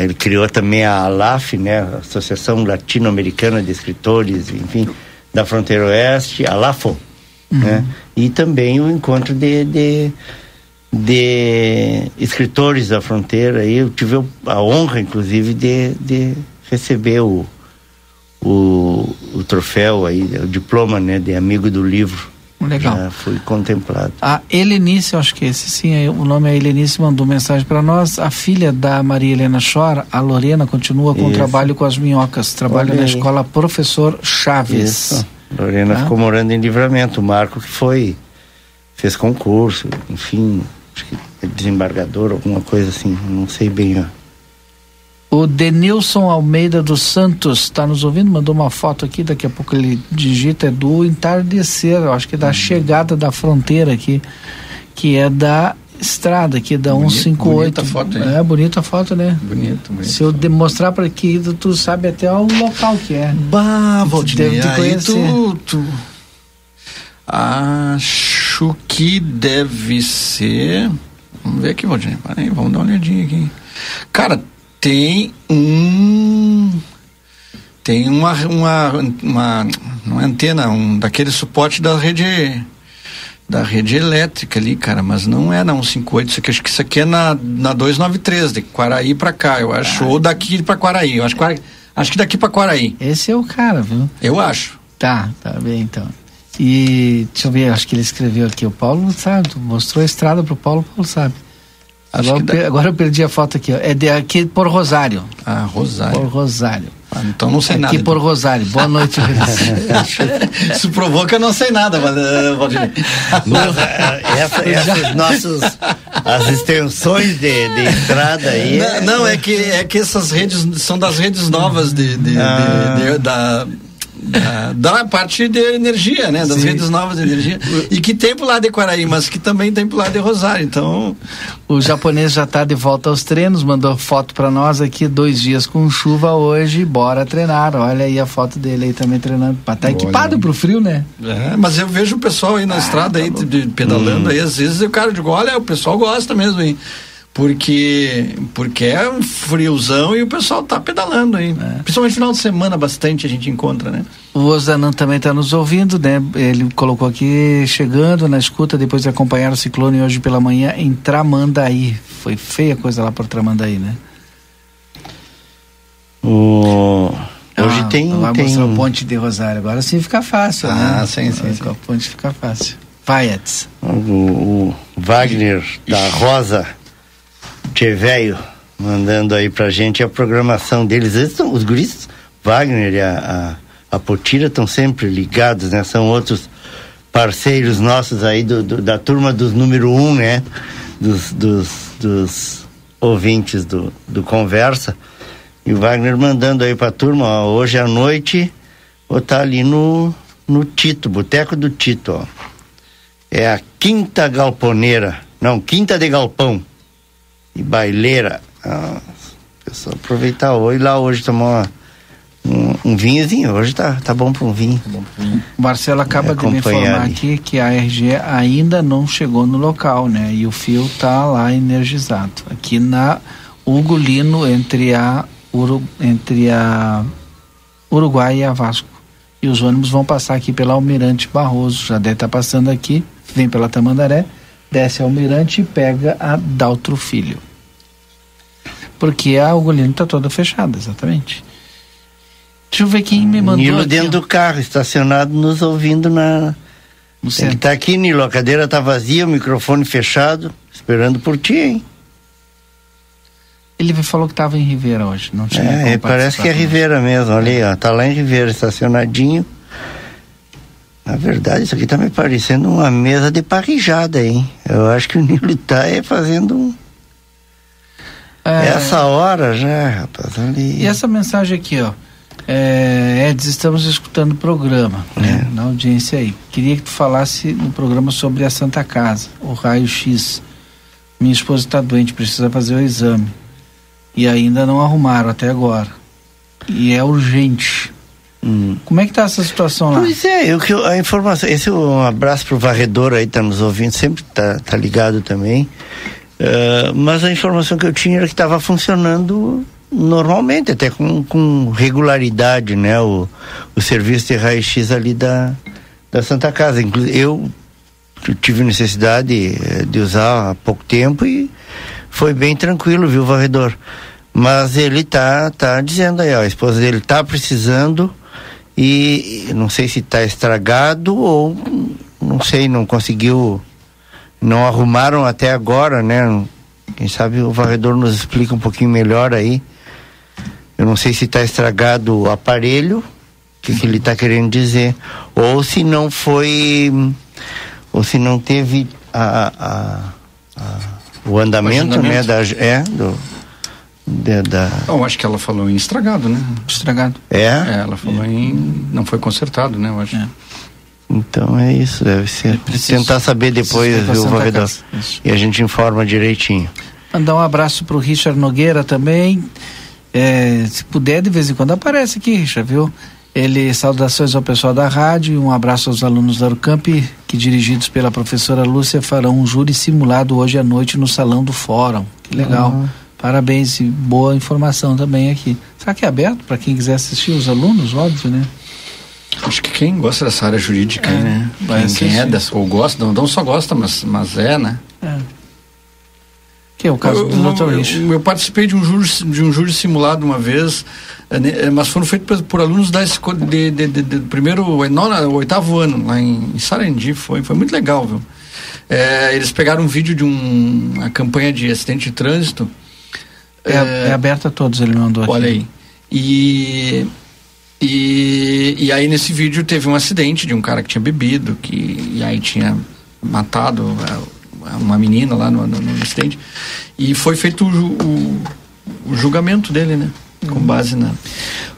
ele criou também a ALAF, né? Associação Latino-Americana de Escritores, enfim, da Fronteira Oeste, a LAFO, uhum. né? E também o encontro de, de de escritores da fronteira e eu tive a honra inclusive de, de receber o, o, o troféu aí o diploma né de amigo do livro legal já fui contemplado a Helenice acho que esse sim o nome é Helenice mandou mensagem para nós a filha da Maria Helena Chora a Lorena continua com o trabalho com as minhocas trabalha na escola professor Chaves Isso. Lorena tá? ficou morando em Livramento o Marco que foi fez concurso enfim acho que é desembargador, alguma coisa assim, não sei bem. Ó. O Denilson Almeida dos Santos está nos ouvindo, mandou uma foto aqui, daqui a pouco ele digita, é do entardecer, eu acho que é da chegada da fronteira aqui, que é da estrada aqui, da Bonito, 158. bonita foto, hein? É, bonita a foto, né? Bonito, bonito. Se eu demonstrar para aqui, tu- sabe até o local que é. Bah, deve te conhecer. tu, tu... Acho que deve ser... Vamos ver aqui, peraí, vamos dar uma olhadinha aqui. Cara, tem um... Tem uma, uma, uma, uma antena, um daquele suporte da rede da rede elétrica ali, cara, mas não é na 158, isso aqui, acho que isso aqui é na, na 293, de Quaraí pra cá, eu acho, ou daqui pra Quaraí, eu acho, acho que daqui pra Quaraí. Esse é o cara, viu? Eu acho. Tá, tá bem então. E deixa eu ver, acho que ele escreveu aqui. O Paulo sabe, mostrou a estrada pro Paulo, o Paulo sabe. Acho Agora, per- agora eu perdi a foto aqui, ó. É de aqui por Rosário. Ah, Rosário. Por Rosário. Ah, então não sei aqui nada. Aqui por Rosário. Boa noite, Luiz. Isso provou que eu não sei nada, Val- eh. Mas, eh, essa, essas nossos, as extensões de, de estrada aí. Não, não, é que, é que essas redes são das redes novas de, de- de- Ah. de- da, da, da parte de energia, né? Das Sim. redes novas de energia. E que tem pro lado de Quaraí, mas que também tem pro lado de Rosário. Então, O japonês já tá de volta aos treinos, mandou foto pra nós aqui, dois dias com chuva hoje, bora treinar. Olha aí a foto dele aí também treinando. Tá equipado pro frio, né? é, mas eu vejo o pessoal aí na estrada aí de- de- pedalando aí, às vezes o cara digo, olha, o pessoal gosta mesmo aí. Porque, porque é um friozão e o pessoal tá pedalando aí. Principalmente final de semana, bastante a gente encontra, né? O Ozanan também está nos ouvindo, né? Ele colocou aqui, chegando na escuta, depois de acompanhar o ciclone hoje pela manhã em Tramandaí. Foi feia a coisa lá por Tramandaí, né? O... Hoje Ah, tem. Vai tem... mostrar o Ponte de Rosário. Agora sim fica fácil, né? Ah, sim, sim, sim. Com a ponte fica fácil. Vai, Edson. O, o Wagner da Rosa Tcheveio mandando aí pra gente a programação deles. Eles tão, os guris, Wagner e a, a, a Potira estão sempre ligados, né? São outros parceiros nossos aí do, do- da turma dos número um, né? Dos, dos, dos ouvintes do, do Conversa. E o Wagner mandando aí pra turma, ó, hoje à noite vou estar ali no, no Tito, Boteco do Tito, ó. É a Quinta Galponeira. Não, Quinta de Galpão. E baileira. Ah, pessoal, aproveitar hoje lá hoje tomar um, um vinhozinho. Hoje tá, tá bom para um vinho. O Marcelo acaba de me informar ali. aqui que a RG ainda não chegou no local, né? E o fio tá lá energizado. Aqui na Hugo Lino, entre a, Uru, entre a Uruguai e a Vasco. E os ônibus vão passar aqui pela Almirante Barroso. Já deve estar passando aqui, vem pela Tamandaré, desce a Almirante e pega a Daltro Filho. Porque a Hugo Lino tá toda fechada, exatamente. Deixa eu ver quem me mandou. Nilo aqui, dentro ó. do carro, estacionado, nos ouvindo na. No Ele centro. tá aqui, Nilo, a cadeira tá vazia, o microfone fechado, esperando por ti, hein? Ele falou que estava em Ribeira hoje, não tinha É, parece que é. Ribeira mesmo, aí, ó, tá lá em Ribeira, estacionadinho. Na verdade, isso aqui tá me parecendo uma mesa de parrijada, hein? Eu acho que o Nilo tá é, fazendo um. É, Essa hora já, rapaz, ali. E essa mensagem aqui, ó. É, Eds, estamos escutando o programa, né, É. na audiência aí. Queria que tu falasse no programa sobre a Santa Casa, o raio-x. Minha esposa está doente, precisa fazer o exame. E ainda não arrumaram até agora. E é urgente. Como é que tá essa situação lá? Pois é, eu- a informação. Esse é um abraço pro varredor aí, tá nos ouvindo, sempre tá, tá ligado também. Eh, mas a informação que eu tinha era que estava funcionando normalmente, até com, com regularidade, né? O, o serviço de raio-x ali da, da Santa Casa. Inclusive, eu tive necessidade eh, de usar há pouco tempo e foi bem tranquilo, viu, varredor? Mas ele tá, tá dizendo aí, ó, a esposa dele tá precisando e e não sei se tá estragado ou não sei, não conseguiu, não arrumaram até agora, né? Quem sabe o varredor nos explica um pouquinho melhor aí. Eu não sei se está estragado o aparelho, o que, que ele está querendo dizer, ou se não foi, ou se não teve a, a, a, o andamento, O né? Da, é, do, de- da, Eu acho que ela falou em estragado, né? Estragado. é? É, ela falou em. Não foi consertado, né? Eu acho. Então é isso, deve ser. Tentar saber depois, viu. Isso. E a gente informa direitinho. Mandar um abraço pro Richard Nogueira também. É, se puder, de vez em quando aparece aqui, Richard, viu? Ele, saudações ao pessoal da rádio e um abraço aos alunos da Arucamp, que dirigidos pela professora Lúcia farão um júri simulado hoje à noite no Salão do Fórum. Que legal. Ah. Parabéns e boa informação também aqui. Será que é aberto para quem quiser assistir os alunos? Óbvio, né? Acho que quem gosta dessa área jurídica, aí, né? Quem, quem é dessa, ou gosta, não, não só gosta, mas, mas é, né? Que é o caso do eu, Dr. eu, Richard. eu, eu participei de um júri, de um júri simulado uma vez, eh, né, eh, mas foram feitos por, alunos da escola de, de, de, de primeiro, nona, oitavo ano, lá em, em Sarandi, foi, foi muito legal, viu? Eh, eles pegaram um vídeo de um, uma campanha de acidente de trânsito. É, é aberto a todos, ele mandou aqui. Olha aí. E, e, e aí nesse vídeo teve um acidente de um cara que tinha bebido, que e aí tinha matado eh, uma menina lá no, no, no acidente. E foi feito o, o, o julgamento dele, né? Com base na.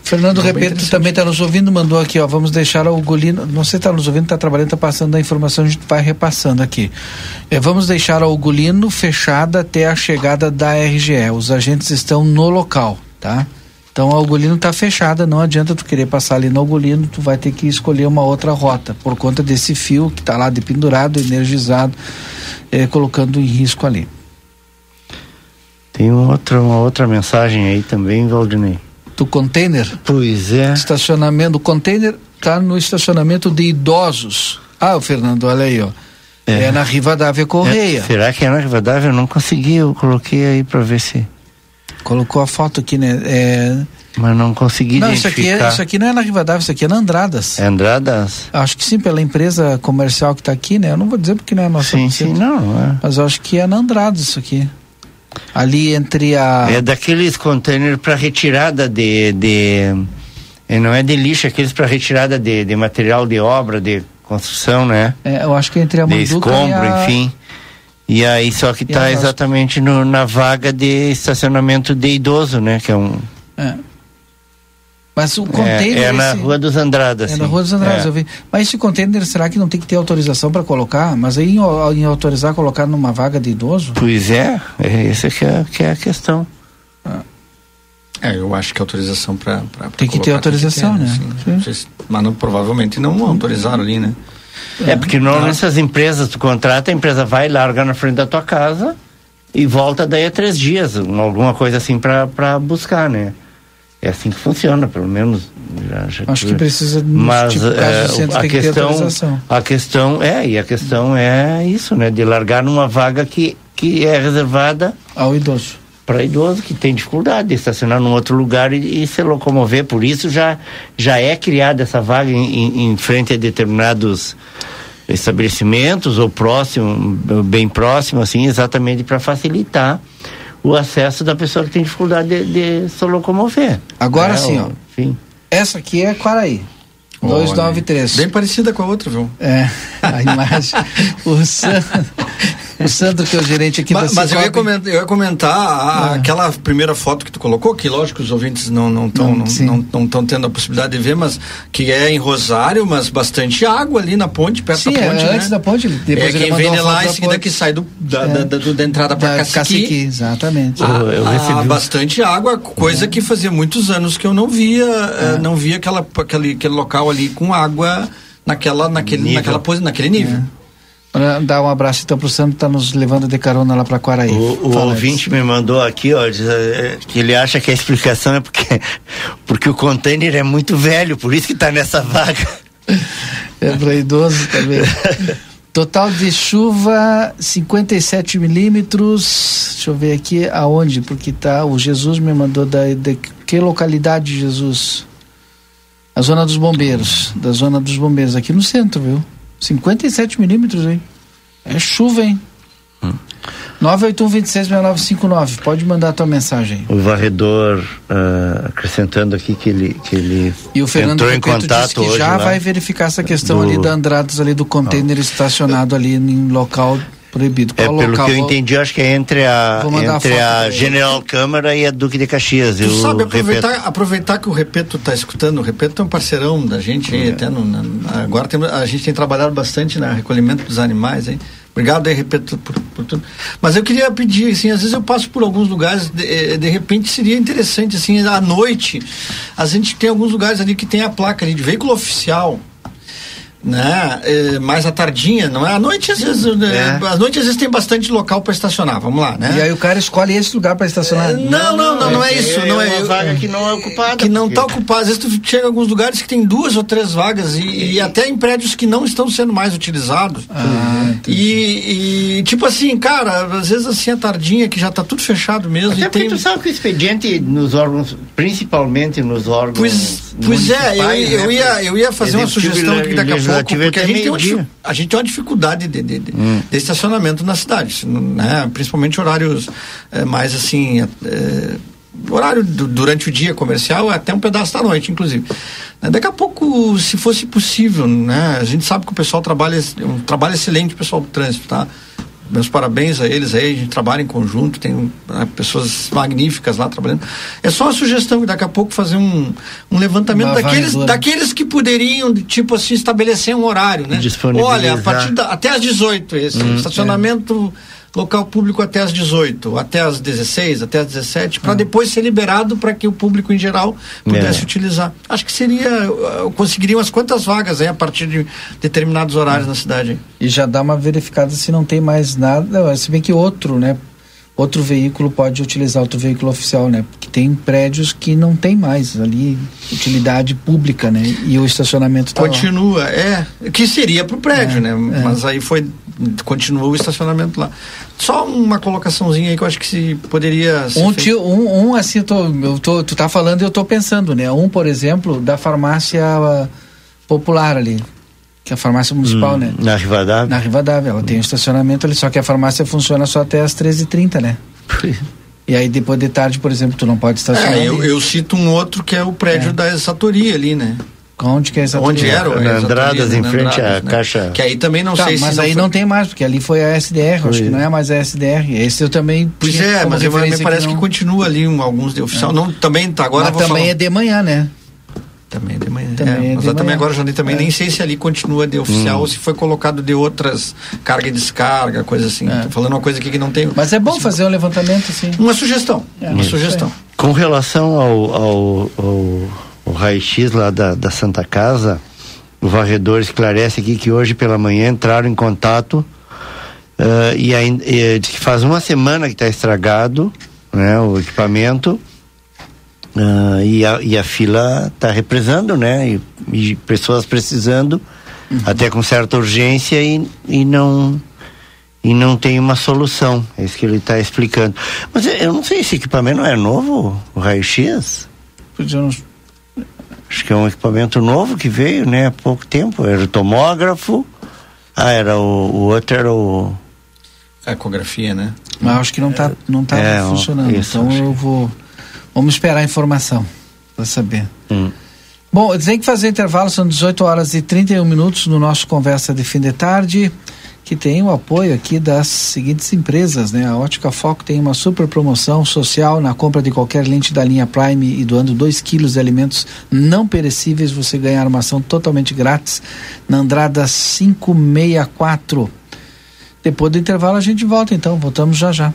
Fernando Repeto também está nos ouvindo, mandou aqui, ó, vamos deixar o Ugolino, não sei se está nos ouvindo, está trabalhando, está passando a informação, a gente vai repassando aqui. É, vamos deixar a Ugolino fechada até a chegada da RGE, os agentes estão no local, tá? Então a Ugolino está fechada, não adianta tu querer passar ali no Ugolino, tu vai ter que escolher uma outra rota, por conta desse fio que está lá de pendurado, energizado, eh, colocando em risco ali. Tem uma outra, uma outra mensagem aí também, Valdinei. Do container? Pois é. Estacionamento, o container está no estacionamento de idosos. Ah, o Fernando, olha aí, ó. É, na Rivadavia Correia. É, será que é na Rivadavia? Eu não consegui, eu coloquei aí pra ver se. Colocou a foto aqui, né? É... Mas não consegui Não, isso aqui, é, isso aqui não é na Rivadavia, isso aqui é na Andradas. É Andradas? Acho que sim, pela empresa comercial que está aqui, né? Eu não vou dizer porque não é nossa. Sim, sim, não. É. Mas eu acho que é na Andradas isso aqui. Ali entre a. É daqueles containers para retirada de, de é, não é de lixo, é aqueles para retirada de, de material de obra, de construção, né? É, eu acho que entre a de Manduca escombro, e a... enfim. E aí só que está exatamente no, na vaga de estacionamento de idoso, né? Que é um É. Mas o container. é, é na esse- Rua dos Andradas. É sim. na Rua dos Andradas, É. eu vi. Mas esse container, será que não tem que ter autorização para colocar? Mas aí em, em autorizar colocar numa vaga de idoso? Pois é, é essa que é, que é a questão. É, eu acho que a autorização para. Tem que ter autorização, né? Não sei se- Mas não, provavelmente não autorizaram ali, né? É, porque normalmente essas empresas, tu contrata, a empresa vai, larga na frente da tua casa e volta daí a três dias, um- alguma coisa assim pra buscar, né? É assim que funciona, pelo menos. Já, já Acho tive- que precisa, Mas tipo, é, a questão, a questão é e a questão é isso, né? De largar numa vaga que que é reservada ao idoso. Para idoso que tem dificuldade de estacionar num outro lugar e, e se locomover, por isso já já é criada essa vaga em, em- em frente a determinados estabelecimentos ou próximo, bem próximo, assim, exatamente para facilitar o acesso da pessoa que tem dificuldade de, de se locomover. Agora É, sim, ó. Enfim. Essa aqui é Quaraí. 293. Bem parecida com a outra, viu? É, a imagem. o, Sandro, o Sandro, que é o gerente aqui Mas, da mas eu, ia comentar, eu ia comentar a- Ah. aquela primeira foto que tu colocou, que lógico os ouvintes não não estão Não, não, não, não tendo a possibilidade de ver, mas que é em Rosário, mas bastante água ali na ponte, perto Sim, da é ponte, né? antes da ponte. Depois é ele quem vem de foto lá em da seguida que sai do, da, É. da, da, do- da entrada para Cacique. Cacique, exatamente. Ah, ah, bastante água, coisa que fazia muitos anos que eu não via, eh, não via aquela, aquele, aquele local ali com água naquela, naquele, Nível. naquela naquele nível. Pra Dar um abraço então pro Sandro que tá nos levando de carona lá pra Quaraí. O, o ouvinte me mandou aqui, ó, diz, eh, que ele acha que a explicação é porque, porque o container é muito velho, por isso que tá nessa vaga. É pra idoso também. Total de chuva 57 milímetros. Deixa eu ver aqui aonde, porque tá. O Jesus me mandou da de que localidade, Jesus? A zona dos bombeiros. Da zona dos bombeiros, aqui no centro, viu? 57 milímetros, hein? É chuva, hein? Hum. 981266959. Pode mandar a tua mensagem. O varredor, ah, acrescentando aqui que ele, que ele E o Fernando entrou em contato disse que hoje já vai verificar essa questão do- ali da Andradas, ali do container estacionado ali em local Proibido. É, Qual pelo local? que eu entendi, acho que é entre a, entre a a. General Câmara e a Duque de Caxias. Tu sabe, aproveitar, aproveitar que o Repeto está escutando, o Repeto é um parceirão da gente aí, até no, na- agora tem- a gente tem trabalhado bastante no recolhimento dos animais aí. Obrigado aí, Repeto, por, por tudo. Mas eu queria pedir, assim, às vezes eu passo por alguns lugares, de, eh, de repente seria interessante, assim, à noite, a gente tem alguns lugares ali que tem a placa ali de veículo oficial, né? É, mais à tardinha, não é? À noite, às vezes, né? à noite, às vezes tem bastante local para estacionar, vamos lá, né? E aí o cara escolhe esse lugar para estacionar. Não, não, não, não é isso, não é uma vaga que não é ocupada. que não está ocupado. Às vezes tu chega em alguns lugares que tem duas ou três vagas e, e até em prédios que não estão sendo mais utilizados. Ah, e, e, tipo assim, cara, às vezes assim a tardinha que já está tudo fechado mesmo Até e tem tu sabe que o expediente nos órgãos, principalmente nos órgãos. Pois, pois é, eu, municipais, eu né, ia, eu ia fazer uma sugestão aqui daqui a pouco, legislativo porque a gente, tem uma, a gente tem uma dificuldade de, de, de- Hum. de estacionamento na cidade, né? principalmente horários eh, mais assim. eh, horário du- durante o dia comercial até um pedaço da noite, inclusive. Né, Daqui a pouco, se fosse possível, né? A gente sabe que o pessoal trabalha, é um trabalho excelente, o pessoal do trânsito, tá? Meus parabéns a eles aí, a gente trabalha em conjunto, tem né, pessoas magníficas lá trabalhando. É só uma sugestão, daqui a pouco fazer um, um levantamento Uma daqueles, daqueles que poderiam, de, tipo assim, estabelecer um horário, né? Olha, a partir da, até às 18 esse, Hum, estacionamento local público até às 18, até às 16, até às 17, para depois ser liberado para que o público em geral pudesse É. utilizar. Acho que seria, uh, conseguiria umas quantas vagas aí a partir de determinados horários na cidade. E já dá uma verificada se não tem mais nada, se bem que outro, né? Outro veículo pode utilizar outro veículo oficial, né? Porque tem prédios que não tem mais ali utilidade pública, né? E o estacionamento tá lá. Continua, é, que seria para o prédio, né? Mas aí foi, continua o estacionamento lá. Só uma colocaçãozinha aí que eu acho que se poderia ser Um, tio, um, um assim, eu tô, eu tô, tu tá falando e eu tô pensando, né? Um, por exemplo, da farmácia ah, popular ali, que é a farmácia municipal, Hum, né? Na Rivadavia. Na Rivadavia, ela tem um estacionamento ali, só que a farmácia funciona só até as 13h30, né? E aí depois de tarde, por exemplo, tu não pode estacionar. É, eu, eu cito um outro que é o prédio da Exatoria ali, né? Onde que é essa Onde era? Na Exatoria, Andradas, em na frente à né? Caixa. Que aí também não Tá, sei mas se aí foi- não tem mais, porque ali foi a SDR, acho que não é mais a SDR. Esse eu também. Pois é, mas me referência parece que, não. continua ali um, alguns de oficial. Não, também tá agora Mas também falar. é de manhã, né? Também é de manhã. Também é, é de mas eu também agora já nem, também É. nem sei se ali continua de oficial Hum. ou se foi colocado de outras carga e descarga, coisa assim. Tô falando uma coisa aqui que não tem. Mas é bom fazer um levantamento assim. Uma sugestão. É, uma isso sugestão. Com relação ao, ao, ao, ao raio-x lá da, da Santa Casa, o varredor esclarece aqui que hoje pela manhã entraram em contato eh, e, ainda, eh, diz que faz uma semana que está estragado né, o equipamento ah, e, a, e a fila está represando, né? E, e pessoas precisando, até com certa urgência e, e não e não tem uma solução. É isso que ele está explicando. Mas eu- não sei, esse equipamento não é novo, o raio-x? Acho que é um equipamento novo que veio, né? Há pouco tempo. Era o tomógrafo. Ah, era o, o outro era o. Ecografia, né? Mas acho que não tá, não tá É, funcionando. isso, então eu vou. Vamos esperar a informação para saber. Hum. Bom, tem que fazer intervalo, são 18 horas e 31 minutos no nosso Conversa de Fim de Tarde, que tem o apoio aqui das seguintes empresas, né? A Ótica Foco tem uma super promoção social na compra de qualquer lente da linha Prime e doando 2 quilos de alimentos não perecíveis, você ganha armação totalmente grátis na Andrada 564. Depois do intervalo a gente volta então, voltamos já já.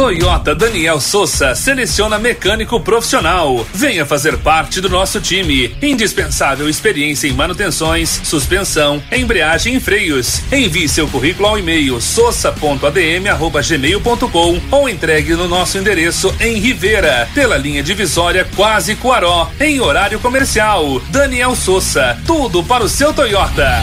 Toyota Daniel Souza seleciona mecânico profissional. Venha fazer parte do nosso time. Indispensável experiência em manutenções, suspensão, embreagem e freios. Envie seu currículo ao e-mail sousa.adm@gmail.com ou entregue no nosso endereço em Rivera, pela linha divisória Quase Coaró, em horário comercial. Daniel Souza, tudo para o seu Toyota.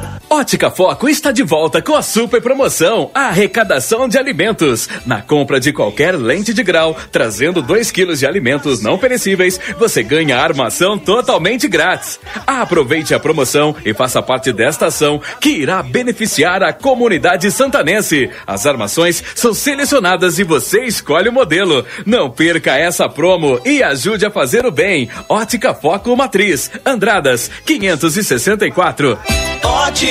Ótica Foco está de volta com a super promoção, a arrecadação de alimentos. Na compra de qualquer lente de grau, trazendo 2 quilos de alimentos não perecíveis, você ganha armação totalmente grátis. Aproveite a promoção e faça parte desta ação que irá beneficiar a comunidade santanense. As armações são selecionadas e você escolhe o modelo. Não perca essa promo e ajude a fazer o bem. Ótica Foco Matriz, Andradas, 564.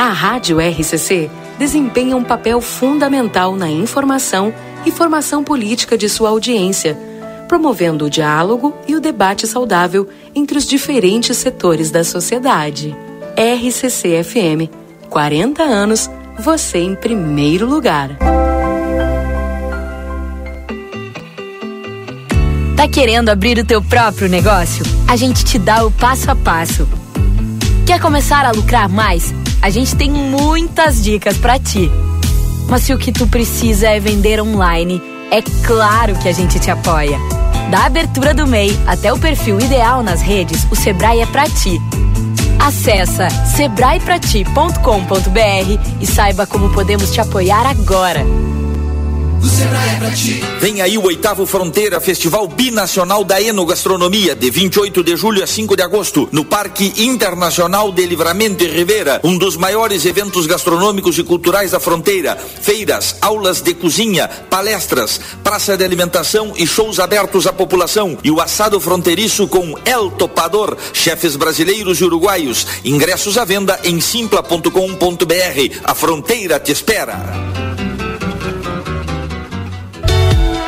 A Rádio RCC desempenha um papel fundamental na informação e formação política de sua audiência, promovendo o diálogo e o debate saudável entre os diferentes setores da sociedade. RCC FM, 40 anos, você em primeiro lugar. Tá querendo abrir o teu próprio negócio? A gente te dá o passo a passo. Quer começar a lucrar mais? A gente tem muitas dicas para ti. Mas se o que tu precisa é vender online, é claro que a gente te apoia. Da abertura do MEI até o perfil ideal nas redes, o Sebrae é para ti. Acesse sebraeprati.com.br e saiba como podemos te apoiar agora. O Sebrae é pra ti. Vem aí o oitavo Fronteira Festival Binacional da Enogastronomia, de 28 de julho a 5 de agosto, no Parque Internacional de Livramento e Rivera, um dos maiores eventos gastronômicos e culturais da fronteira. Feiras, aulas de cozinha, palestras, praça de alimentação e shows abertos à população. E o assado fronteiriço com El Topador, chefes brasileiros e uruguaios. Ingressos à venda em simpla.com.br. A fronteira te espera.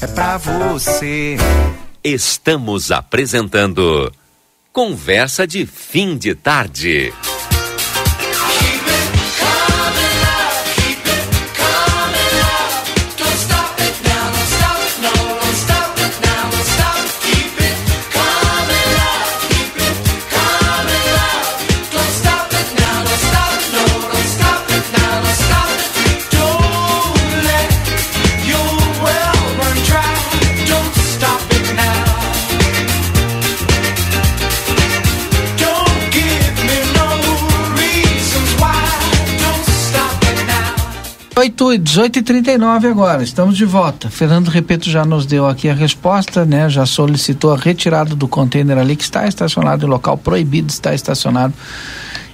é pra você. Estamos apresentando Conversa de Fim de Tarde. Oito, 18 e 39 agora, estamos de volta. Fernando Repeto já nos deu aqui a resposta, né? Já solicitou a retirada do container ali que está estacionado em local proibido, está estacionado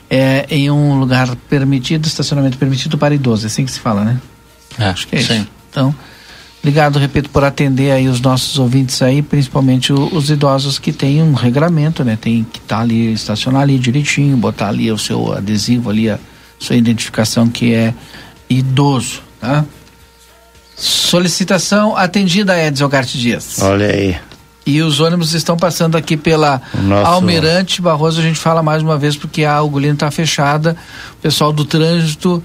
é, em um lugar permitido, estacionamento permitido para idosos, é assim que se fala, né? É, Acho que é sim. isso. Então, obrigado, repito, por atender aí os nossos ouvintes aí, principalmente o- os idosos que têm um regramento, né? Tem que estar ali, estacionar ali direitinho, botar ali o seu adesivo ali, a sua identificação que é idoso, tá? Solicitação atendida, Edson Garte Dias. Olha aí. E os ônibus estão passando aqui pela nosso- Almirante Barroso. A gente fala mais uma vez porque a Algolino está fechada. O pessoal do trânsito,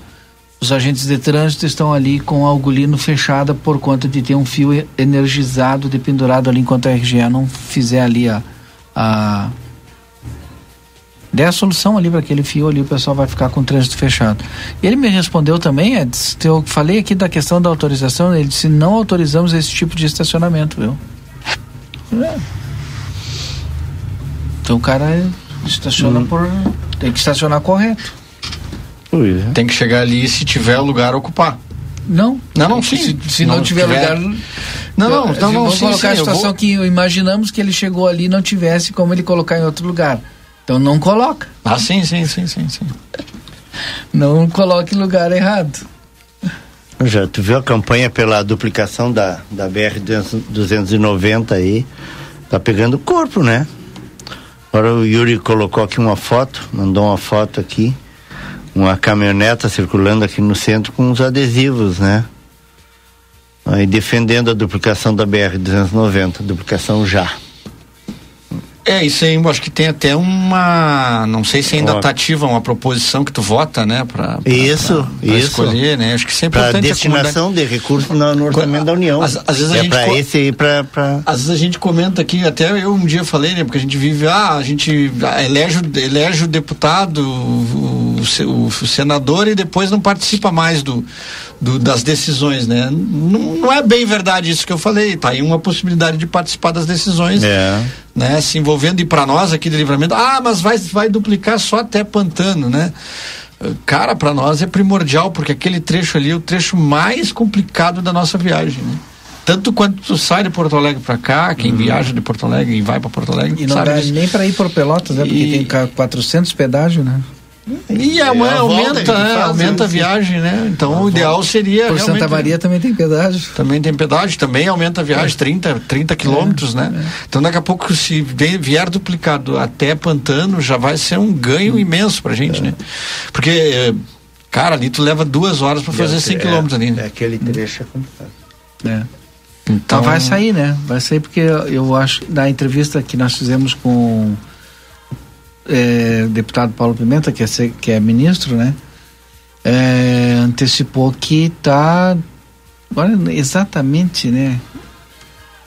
os agentes de trânsito estão ali com a Algolino fechada por conta de ter um fio energizado de pendurado ali enquanto a RGE não fizer ali a. a der a solução ali para aquele fio ali, o pessoal vai ficar com o trânsito fechado. Ele me respondeu também, Edson, eu falei aqui da questão da autorização, ele disse, não autorizamos esse tipo de estacionamento, viu? É. Então o cara estaciona por. Tem que estacionar correto. Tem que chegar ali se tiver lugar ocupar. Não. Não, não, sim. Se, se não, tiver, lugar. Não, não, não, não, vamos sim, colocar sim, a eu situação vou- que imaginamos que ele chegou ali e não tivesse como ele colocar em outro lugar. Então não coloca. Ah, sim, sim, sim, sim, sim. Não coloque em lugar errado. Já, tu viu a campanha pela duplicação da, da BR 290 aí? Tá pegando corpo, né? Agora o Yuri colocou aqui uma foto, mandou uma foto aqui, uma caminhoneta circulando aqui no centro com uns adesivos, né? Aí defendendo a duplicação da BR 290, duplicação já. É, isso aí, eu acho que tem até uma. Não sei se ainda está ativa uma proposição que tu vota, né? Pra, pra- Isso, pra- pra isso. escolher, né? Acho que isso é Para importante. a destinação de recursos no, no orçamento da União. Às- às vezes a é gente para esse aí, para pra... Às vezes a gente comenta aqui, até eu um dia falei, né? Porque a gente vive, ah, a gente elege, o- elege o deputado, o, o o senador e depois não participa mais do, do- das decisões, né? Não, não é bem verdade isso que eu falei, tá aí uma possibilidade de participar das decisões, É. né? Se envolvendo e para nós aqui de livramento, ah, mas vai, vai duplicar só até Pantano, né? Cara, para nós é primordial, porque aquele trecho ali é o trecho mais complicado da nossa viagem, né? Tanto quanto tu sai de Porto Alegre para cá, quem viaja de Porto Alegre e vai para Porto Alegre, Uhum. E não sabe dá disso. nem para ir por Pelotas, né? Porque E- tem ca- 400 pedágio, né? E é, É a volta aumenta, né? aumenta a né? viagem, né? Então o ideal seria Por. Santa Maria também tem pedágio. Também tem pedágio, também aumenta a viagem, 30, 30 quilômetros, né? Então daqui a pouco, se vier duplicado até Pantano, já vai ser um ganho imenso pra gente, né? Porque, cara, ali tu leva duas horas pra fazer 100 É, quilômetros ali, né? É, aquele trecho é complicado. É. Então Então vai sair, né? Vai sair porque eu- eu acho que na entrevista que nós fizemos com é, deputado Paulo Pimenta, que é, que é ministro, né? É, antecipou que tá agora exatamente, né?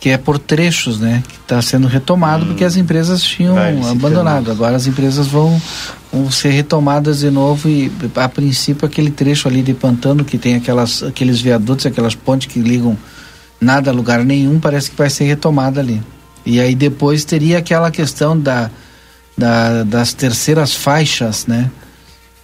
que é por trechos, né? Que está sendo retomado hum. porque as empresas tinham abandonado. Agora as empresas vão, vão ser retomadas de novo e a princípio aquele trecho ali de pantano que tem aquelas, aqueles viadutos, aquelas pontes que ligam nada a lugar nenhum, parece que vai ser retomada ali. E aí depois teria aquela questão da, da das terceiras faixas, né?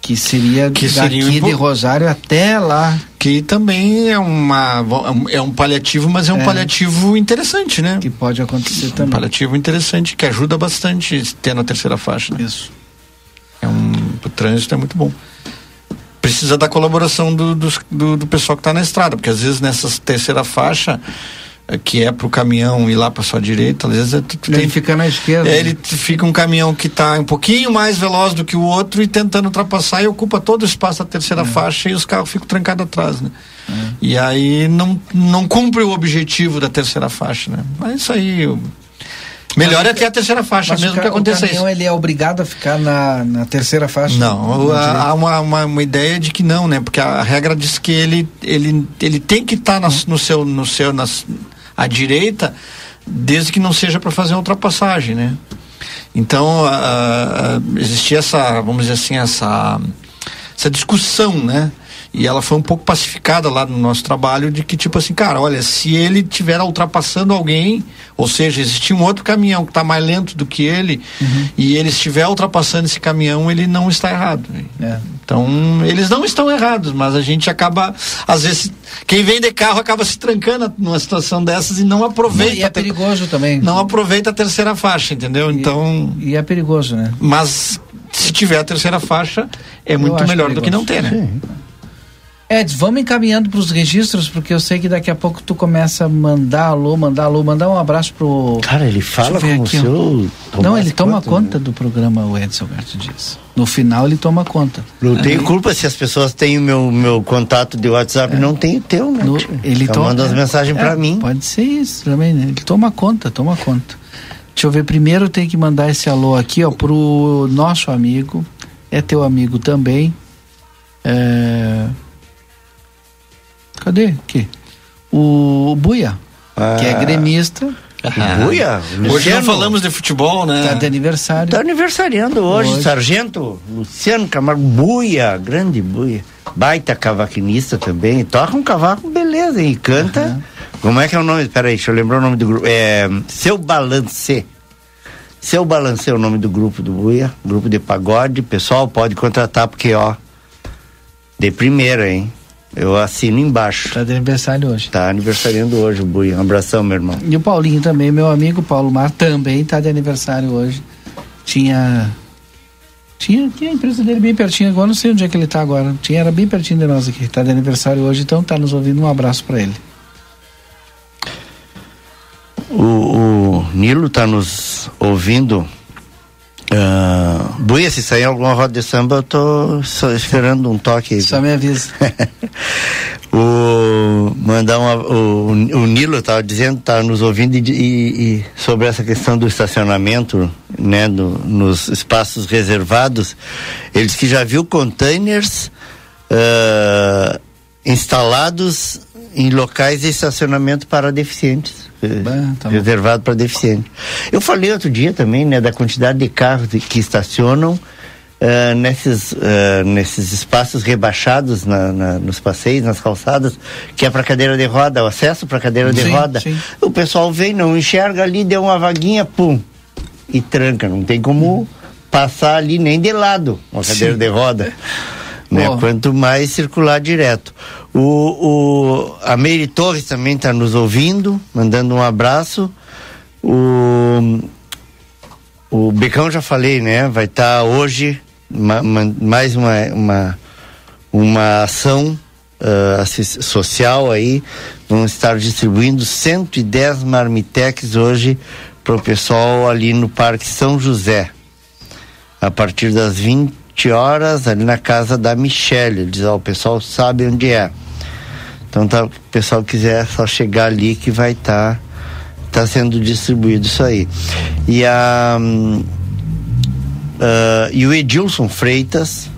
que seria que daqui seria de Rosário até lá. Que também é uma é um paliativo, mas é um é, paliativo interessante, né? Que pode acontecer também. Um paliativo interessante que ajuda bastante ter na terceira faixa. Né? Isso. É um o trânsito é muito bom. Precisa da colaboração do, do, do, do pessoal que está na estrada, porque às vezes nessa terceira faixa que é para o caminhão ir lá para sua direita, às vezes é, tu ele tem, fica na esquerda. É, ele fica um caminhão que está um pouquinho mais veloz do que o outro e tentando ultrapassar e ocupa todo o espaço da terceira é. faixa e os carros ficam trancados atrás, né? É. E aí não, não cumpre o objetivo da terceira faixa, né? Mas isso aí Melhor é ter a terceira faixa, mesmo que aconteça o caminhão, isso. ele é obrigado a ficar na, na terceira faixa? Não, há uma, uma, uma, ideia de que não, né? Porque a regra diz que ele, ele, ele tem que estar tá no seu, no seu, nas, à direita, desde que não seja para fazer ultrapassagem, né? Então, uh, existia essa, vamos dizer assim, essa, essa discussão, né? E ela foi um pouco pacificada lá no nosso trabalho de que, tipo assim, cara, olha, se ele estiver ultrapassando alguém, ou seja, existir um outro caminhão que está mais lento do que ele, uhum. e ele estiver ultrapassando esse caminhão, ele não está errado. É. Então, eles não estão errados, mas a gente acaba, às vezes, quem vem de carro acaba se trancando numa situação dessas e não aproveita. E é perigoso também. Não aproveita a terceira faixa, entendeu? E, então. E é perigoso, né? Mas se tiver a terceira faixa, é muito melhor perigoso. do que não ter, né? Sim. Ed, vamos encaminhando para os registros, porque eu sei que daqui a pouco tu começa a mandar alô, mandar alô, mandar um abraço pro. Cara, ele fala com o seu. Não, ele toma conta, conta né? do programa, o Edson Alberto Dias. No final ele toma conta. Não Aí... tenho culpa se as pessoas têm o meu, meu contato de WhatsApp, é. não tem o teu, né? No, ele então toma, manda as mensagens é, para mim. Pode ser isso também, né? Ele toma conta, toma conta. Deixa eu ver, primeiro tenho que mandar esse alô aqui, ó, pro nosso amigo, é teu amigo também. É Cadê? Aqui. O Buia, ah. que é ah. gremista. Ah. Buia? Hoje não falamos de futebol, né? Tá de aniversário. Tá aniversariando hoje, hoje. Sargento Luciano Camargo Buia, grande Buia. Baita cavaquinista também. Toca um cavaco, beleza, e canta. Uhum. Como é que é o nome? Peraí, deixa eu lembrar o nome do grupo. É, Seu Balance. Seu Balance é o nome do grupo do Buia, grupo de pagode. Pessoal, pode contratar, porque, ó, de primeira, hein? Eu assino embaixo. Tá de aniversário hoje. Tá aniversariando hoje, Bui. Um abração, meu irmão. E o Paulinho também, meu amigo Paulo Mar, também tá de aniversário hoje. Tinha. Tinha, tinha a empresa dele bem pertinho, agora não sei onde é que ele tá agora. Tinha, era bem pertinho de nós aqui. Tá de aniversário hoje, então tá nos ouvindo. Um abraço para ele. O, o Nilo tá nos ouvindo Uh, Buia, se sair alguma roda de samba, eu tô só esperando um toque. Só me avisa. o, mandar uma, o, o Nilo estava dizendo, tá nos ouvindo e, e, e, sobre essa questão do estacionamento, né, no, nos espaços reservados. Ele disse que já viu containers uh, instalados em locais de estacionamento para deficientes. Tá reservado para deficiente. Eu falei outro dia também, né, da quantidade de carros que estacionam uh, nesses, uh, nesses espaços rebaixados na, na, nos passeios, nas calçadas, que é para cadeira de roda, o acesso para cadeira de sim, roda. Sim. O pessoal vem, não enxerga ali, deu uma vaguinha, pum, e tranca. Não tem como passar ali nem de lado uma cadeira sim. de roda. Né? Quanto mais circular direto. O, o, a Meire Torres também está nos ouvindo, mandando um abraço. O, o Becão já falei, né? Vai estar tá hoje ma, ma, mais uma, uma, uma ação uh, social aí. Vamos estar distribuindo 110 marmitex hoje para o pessoal ali no Parque São José. A partir das 20 horas ali na casa da Michelle. Diz, ó, o pessoal sabe onde é. Então tá, o pessoal quiser só chegar ali que vai estar tá, tá sendo distribuído isso aí. E a uh, e o Edilson Freitas,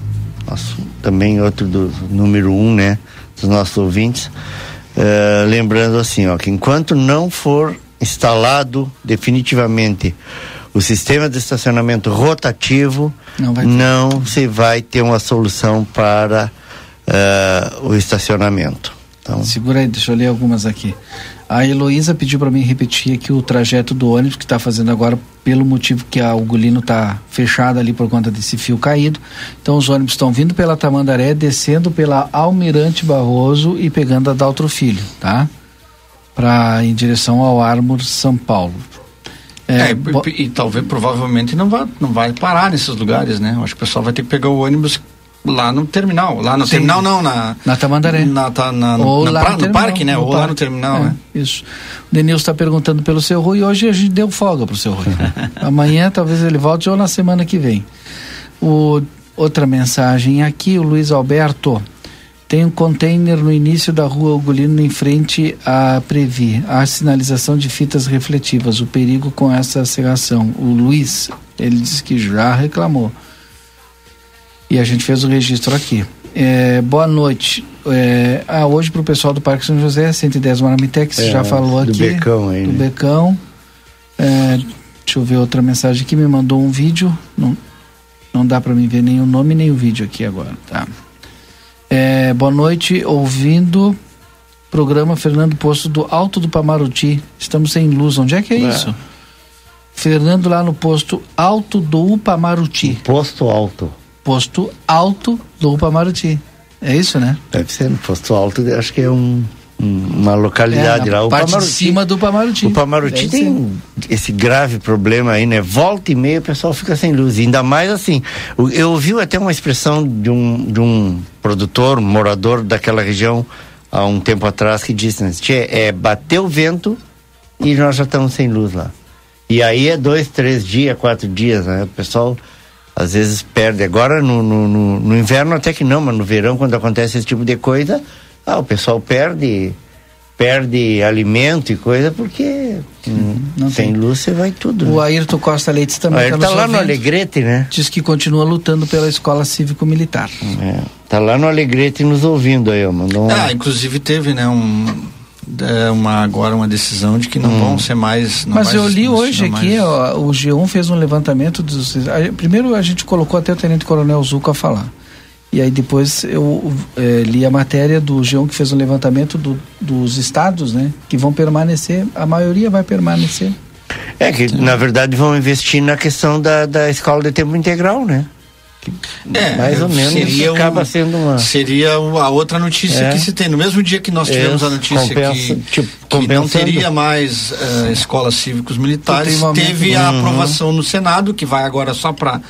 nosso, também outro do número um, né, dos nossos ouvintes, uh, lembrando assim, ó, que enquanto não for instalado definitivamente o sistema de estacionamento rotativo, não, não se vai ter uma solução para uh, o estacionamento. Então... Segura aí, deixa eu ler algumas aqui. A Heloísa pediu para mim repetir aqui o trajeto do ônibus que está fazendo agora, pelo motivo que a Ugolino está fechada ali por conta desse fio caído. Então os ônibus estão vindo pela Tamandaré, descendo pela Almirante Barroso e pegando a Daltro Filho, tá? Para em direção ao Armor São Paulo. É, e, e, talvez provavelmente não vai, não vai parar nesses lugares, né? Eu acho que o pessoal vai ter que pegar o ônibus lá no terminal. Lá no Sim. terminal não, na. Na Tamandaré. Na, tá, na, Ou na, lá pra, no, no parque, né? Ou parque. lá no terminal, é, né? Isso. O Denilson está perguntando pelo seu Rui. Hoje a gente deu folga pro seu Rui. Amanhã talvez ele volte ou na semana que vem. O, outra mensagem aqui, o Luiz Alberto. Tem um container no início da rua Ugolino em frente à Previ. Há sinalização de fitas refletivas. O perigo com essa serração. O Luiz, ele disse que já reclamou. E a gente fez o registro aqui. É, boa noite. É, ah, hoje para o pessoal do Parque São José, 110 Maramitex, é, já falou aqui. Do Becão aí. Do né? Becão. É, deixa eu ver outra mensagem aqui. Me mandou um vídeo. Não, não dá para mim ver nem o nome nem o vídeo aqui agora. Tá. É, boa noite, ouvindo programa Fernando Posto do Alto do Pamaruti. Estamos sem luz. Onde é que é, é. isso? Fernando lá no posto Alto do Upamaruti. Posto Alto. Posto Alto do Upamaruti. É isso, né? Deve ser, posto alto, acho que é um, uma localidade é, lá. O parte Pamaruti, de cima do Pamaruti. O Pamaruti tem ser. esse grave problema aí, né? Volta e meia o pessoal fica sem luz. Ainda mais assim. Eu ouvi até uma expressão de um, de um produtor, um morador daquela região, há um tempo atrás, que disse, né? é bater o vento e nós já estamos sem luz lá. E aí é dois, três dias, quatro dias, né? O pessoal às vezes perde. Agora no, no, no, no, inverno até que não, mas no verão, quando acontece esse tipo de coisa, ah, o pessoal perde perde alimento e coisa porque hum, sem tem. luz você vai tudo. O né? Ayrton Costa Leite também está tá lá no Alegrete, né? Diz que continua lutando pela escola cívico-militar. É, tá lá no Alegrete nos ouvindo aí, ó, mandou um... Ah, inclusive teve, né, um é uma, agora uma decisão de que não hum. vão ser mais. Mas mais, eu li hoje aqui, ó, o G1 fez um levantamento dos. A, primeiro a gente colocou até o Tenente Coronel Zuca a falar. E aí depois eu é, li a matéria do G1 que fez um levantamento do, dos estados, né? Que vão permanecer, a maioria vai permanecer. É que, na verdade, vão investir na questão da, da escola de tempo integral, né? é, mais ou menos seria acaba um, sendo uma seria a outra notícia é. que se tem no mesmo dia que nós tivemos é, a notícia compensa, que, tipo, que não teria mais uh, escolas cívicos militares teve a uhum. aprovação no senado que vai agora só para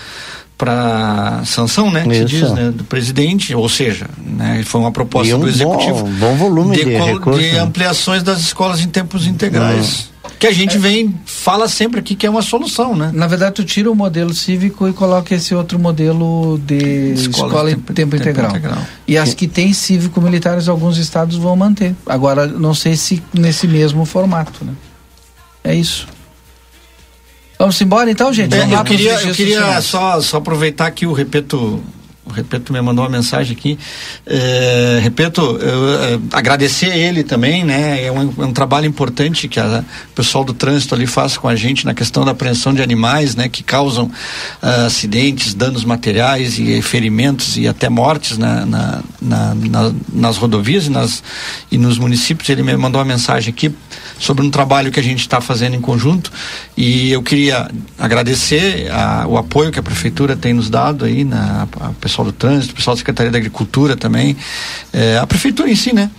para sanção, né, que se diz, né, do presidente, ou seja, né, foi uma proposta um do executivo bom, bom volume de, de, recurso, de né? ampliações das escolas em tempos integrais. Uhum que a gente vem, fala sempre aqui que é uma solução, né? Na verdade, tu tira o modelo cívico e coloca esse outro modelo de escola, escola em tempo, tempo, integral. tempo, integral. E as que têm cívico-militares, alguns estados vão manter. Agora, não sei se nesse mesmo formato, né? É isso. Vamos embora então, gente? É, eu queria, eu queria só, só aproveitar que o Repeto Repeto me mandou uma mensagem aqui. É, Repeto, eu, é, agradecer a ele também, né? É um, é um trabalho importante que a, o pessoal do trânsito ali faz com a gente na questão da apreensão de animais, né? Que causam uh, acidentes, danos materiais e ferimentos e até mortes na, na, na, na, nas rodovias e, nas, e nos municípios. Ele me mandou uma mensagem aqui sobre um trabalho que a gente está fazendo em conjunto e eu queria agradecer a, o apoio que a prefeitura tem nos dado aí na a, a pessoal do trânsito, o pessoal da Secretaria da Agricultura também, é, a prefeitura em si, né?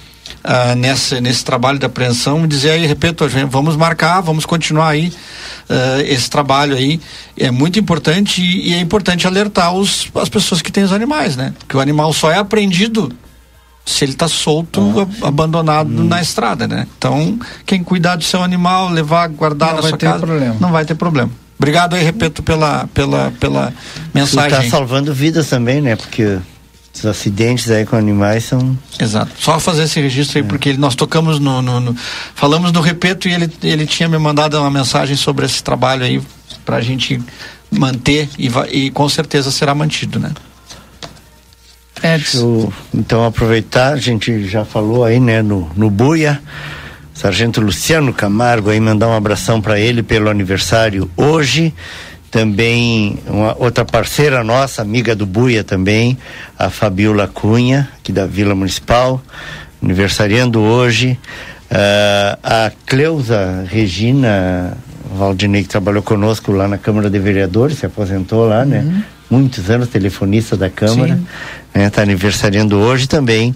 Ah, nesse, nesse trabalho de apreensão, dizer aí, repito, vamos marcar, vamos continuar aí uh, esse trabalho aí. É muito importante e, e, é importante alertar os, as pessoas que têm os animais, né? Que o animal só é apreendido se ele está solto, ah, abandonado hum. na estrada, né? Então, quem cuidar do seu animal, levar, guardar não na sua casa, problema. não vai ter problema. Obrigado aí, repito, pela, pela, pela mensagem. Está salvando vidas também, né? Porque os acidentes aí com animais são. Exato. Só fazer esse registro aí, é. porque nós tocamos no, no, no, Falamos no Repeto e ele, ele tinha me mandado uma mensagem sobre esse trabalho aí para a gente manter e, e com certeza será mantido, né? Edson. então aproveitar, a gente já falou aí, né, no, no Buia Sargento Luciano Camargo, aí mandar um abração para ele pelo aniversário hoje. Também uma outra parceira nossa, amiga do Buia também, a Fabiola Cunha, aqui da Vila Municipal, aniversariando hoje. Uh, a Cleusa Regina Valdinei, que trabalhou conosco lá na Câmara de Vereadores, se aposentou lá, né? Uhum. Muitos anos, telefonista da Câmara. Sim. Né? Tá aniversariando hoje também.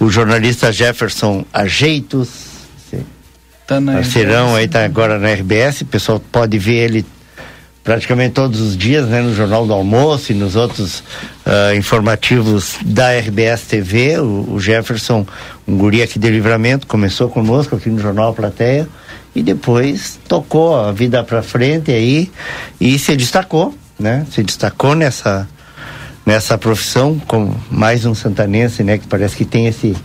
O jornalista Jefferson Ajeitos, Tá na parceirão RBS. aí, tá agora na RBS. O pessoal pode ver ele praticamente todos os dias, né? No Jornal do Almoço e nos outros ah, informativos da RBS TV. O, o Jefferson, um guri aqui de livramento, começou conosco aqui no Jornal Plateia e depois tocou a vida para frente aí e se destacou, né? Se destacou nessa nessa profissão como mais um santanense, né? Que parece que tem esse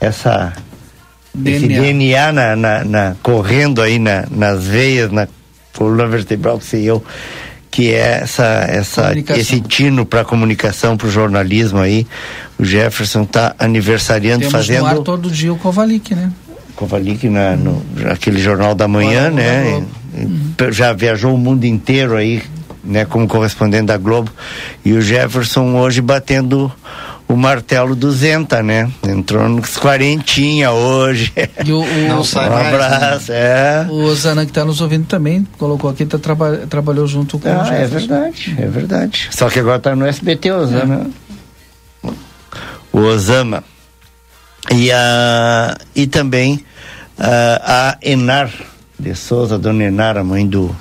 essa esse DNA. DNA na, na- na- correndo aí na- nas veias, na coluna vertebral que sei eu, que é essa, essa esse tino para comunicação, para o jornalismo aí. O Jefferson está aniversariando, Temos no ar fazendo todo dia o Kovalik, né? Kovalik na, no aquele jornal da manhã, Hora- né? E Já viajou o mundo inteiro aí, né? Como correspondente da Globo. E o Jefferson hoje batendo o martelo do Zenta, né? Entrou nos quarentinha hoje. E o, o, Não sai mais, abraço, é. O Osana que está nos ouvindo também colocou aqui, tá, traba, trabalhou junto com o Ah, é Jefferson. verdade, é verdade. Só que agora tá no SBT, Osama. O Osama. E, a, e também a, a Enar de Souza, dona Enar, a mãe do,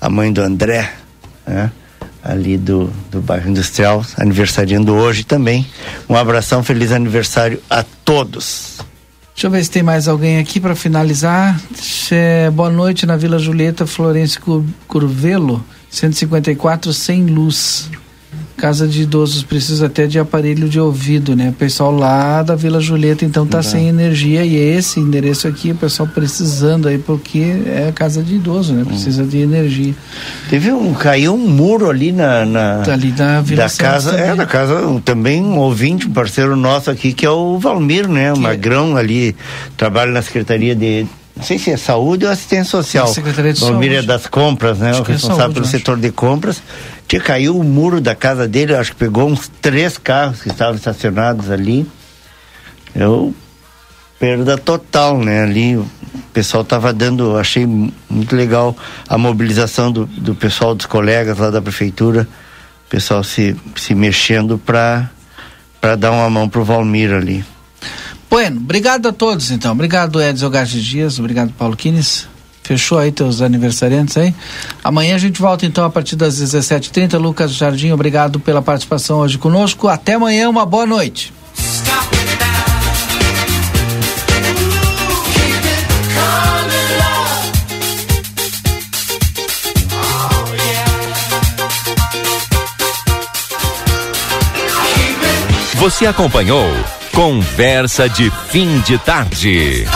a mãe do André, né? Ali do, do bairro industrial, aniversariando hoje também. Um abração, feliz aniversário a todos. Deixa eu ver se tem mais alguém aqui para finalizar. É, boa noite na Vila Julieta, Florencio Cur- Curvelo, 154, sem luz. Casa de idosos precisa até de aparelho de ouvido, né? O pessoal lá da Vila Julieta então tá Tá. sem energia e esse endereço aqui, o pessoal precisando aí porque é casa de idoso, né? Precisa de energia. Teve um, caiu um muro ali na, na Ali da Vila da Santos casa, também. é, da casa, também um ouvinte, um parceiro nosso aqui, que é o Valmir, né? O Magrão ali, trabalha na Secretaria de, não sei se é saúde ou assistência social. Na Secretaria de Valmir Saúde. é das compras, né? Acho o que é responsável saúde, pelo setor de compras. Tinha caiu o muro da casa dele, acho que pegou uns três carros que estavam estacionados ali. Eu perda total, né? Ali o pessoal tava dando, achei mu- muito legal a mobilização do, do pessoal, dos colegas lá da prefeitura, o pessoal se, se mexendo para para dar uma mão pro Valmir ali. Bueno, obrigado a todos então. Obrigado, Edson Gartes Dias. Obrigado, Paulo Quines. Fechou aí teus aniversariantes aí. Amanhã a gente volta então a partir das 17h30. Lucas Jardim, obrigado pela participação hoje conosco. Até amanhã, uma boa noite. Você acompanhou Conversa de Fim de Tarde.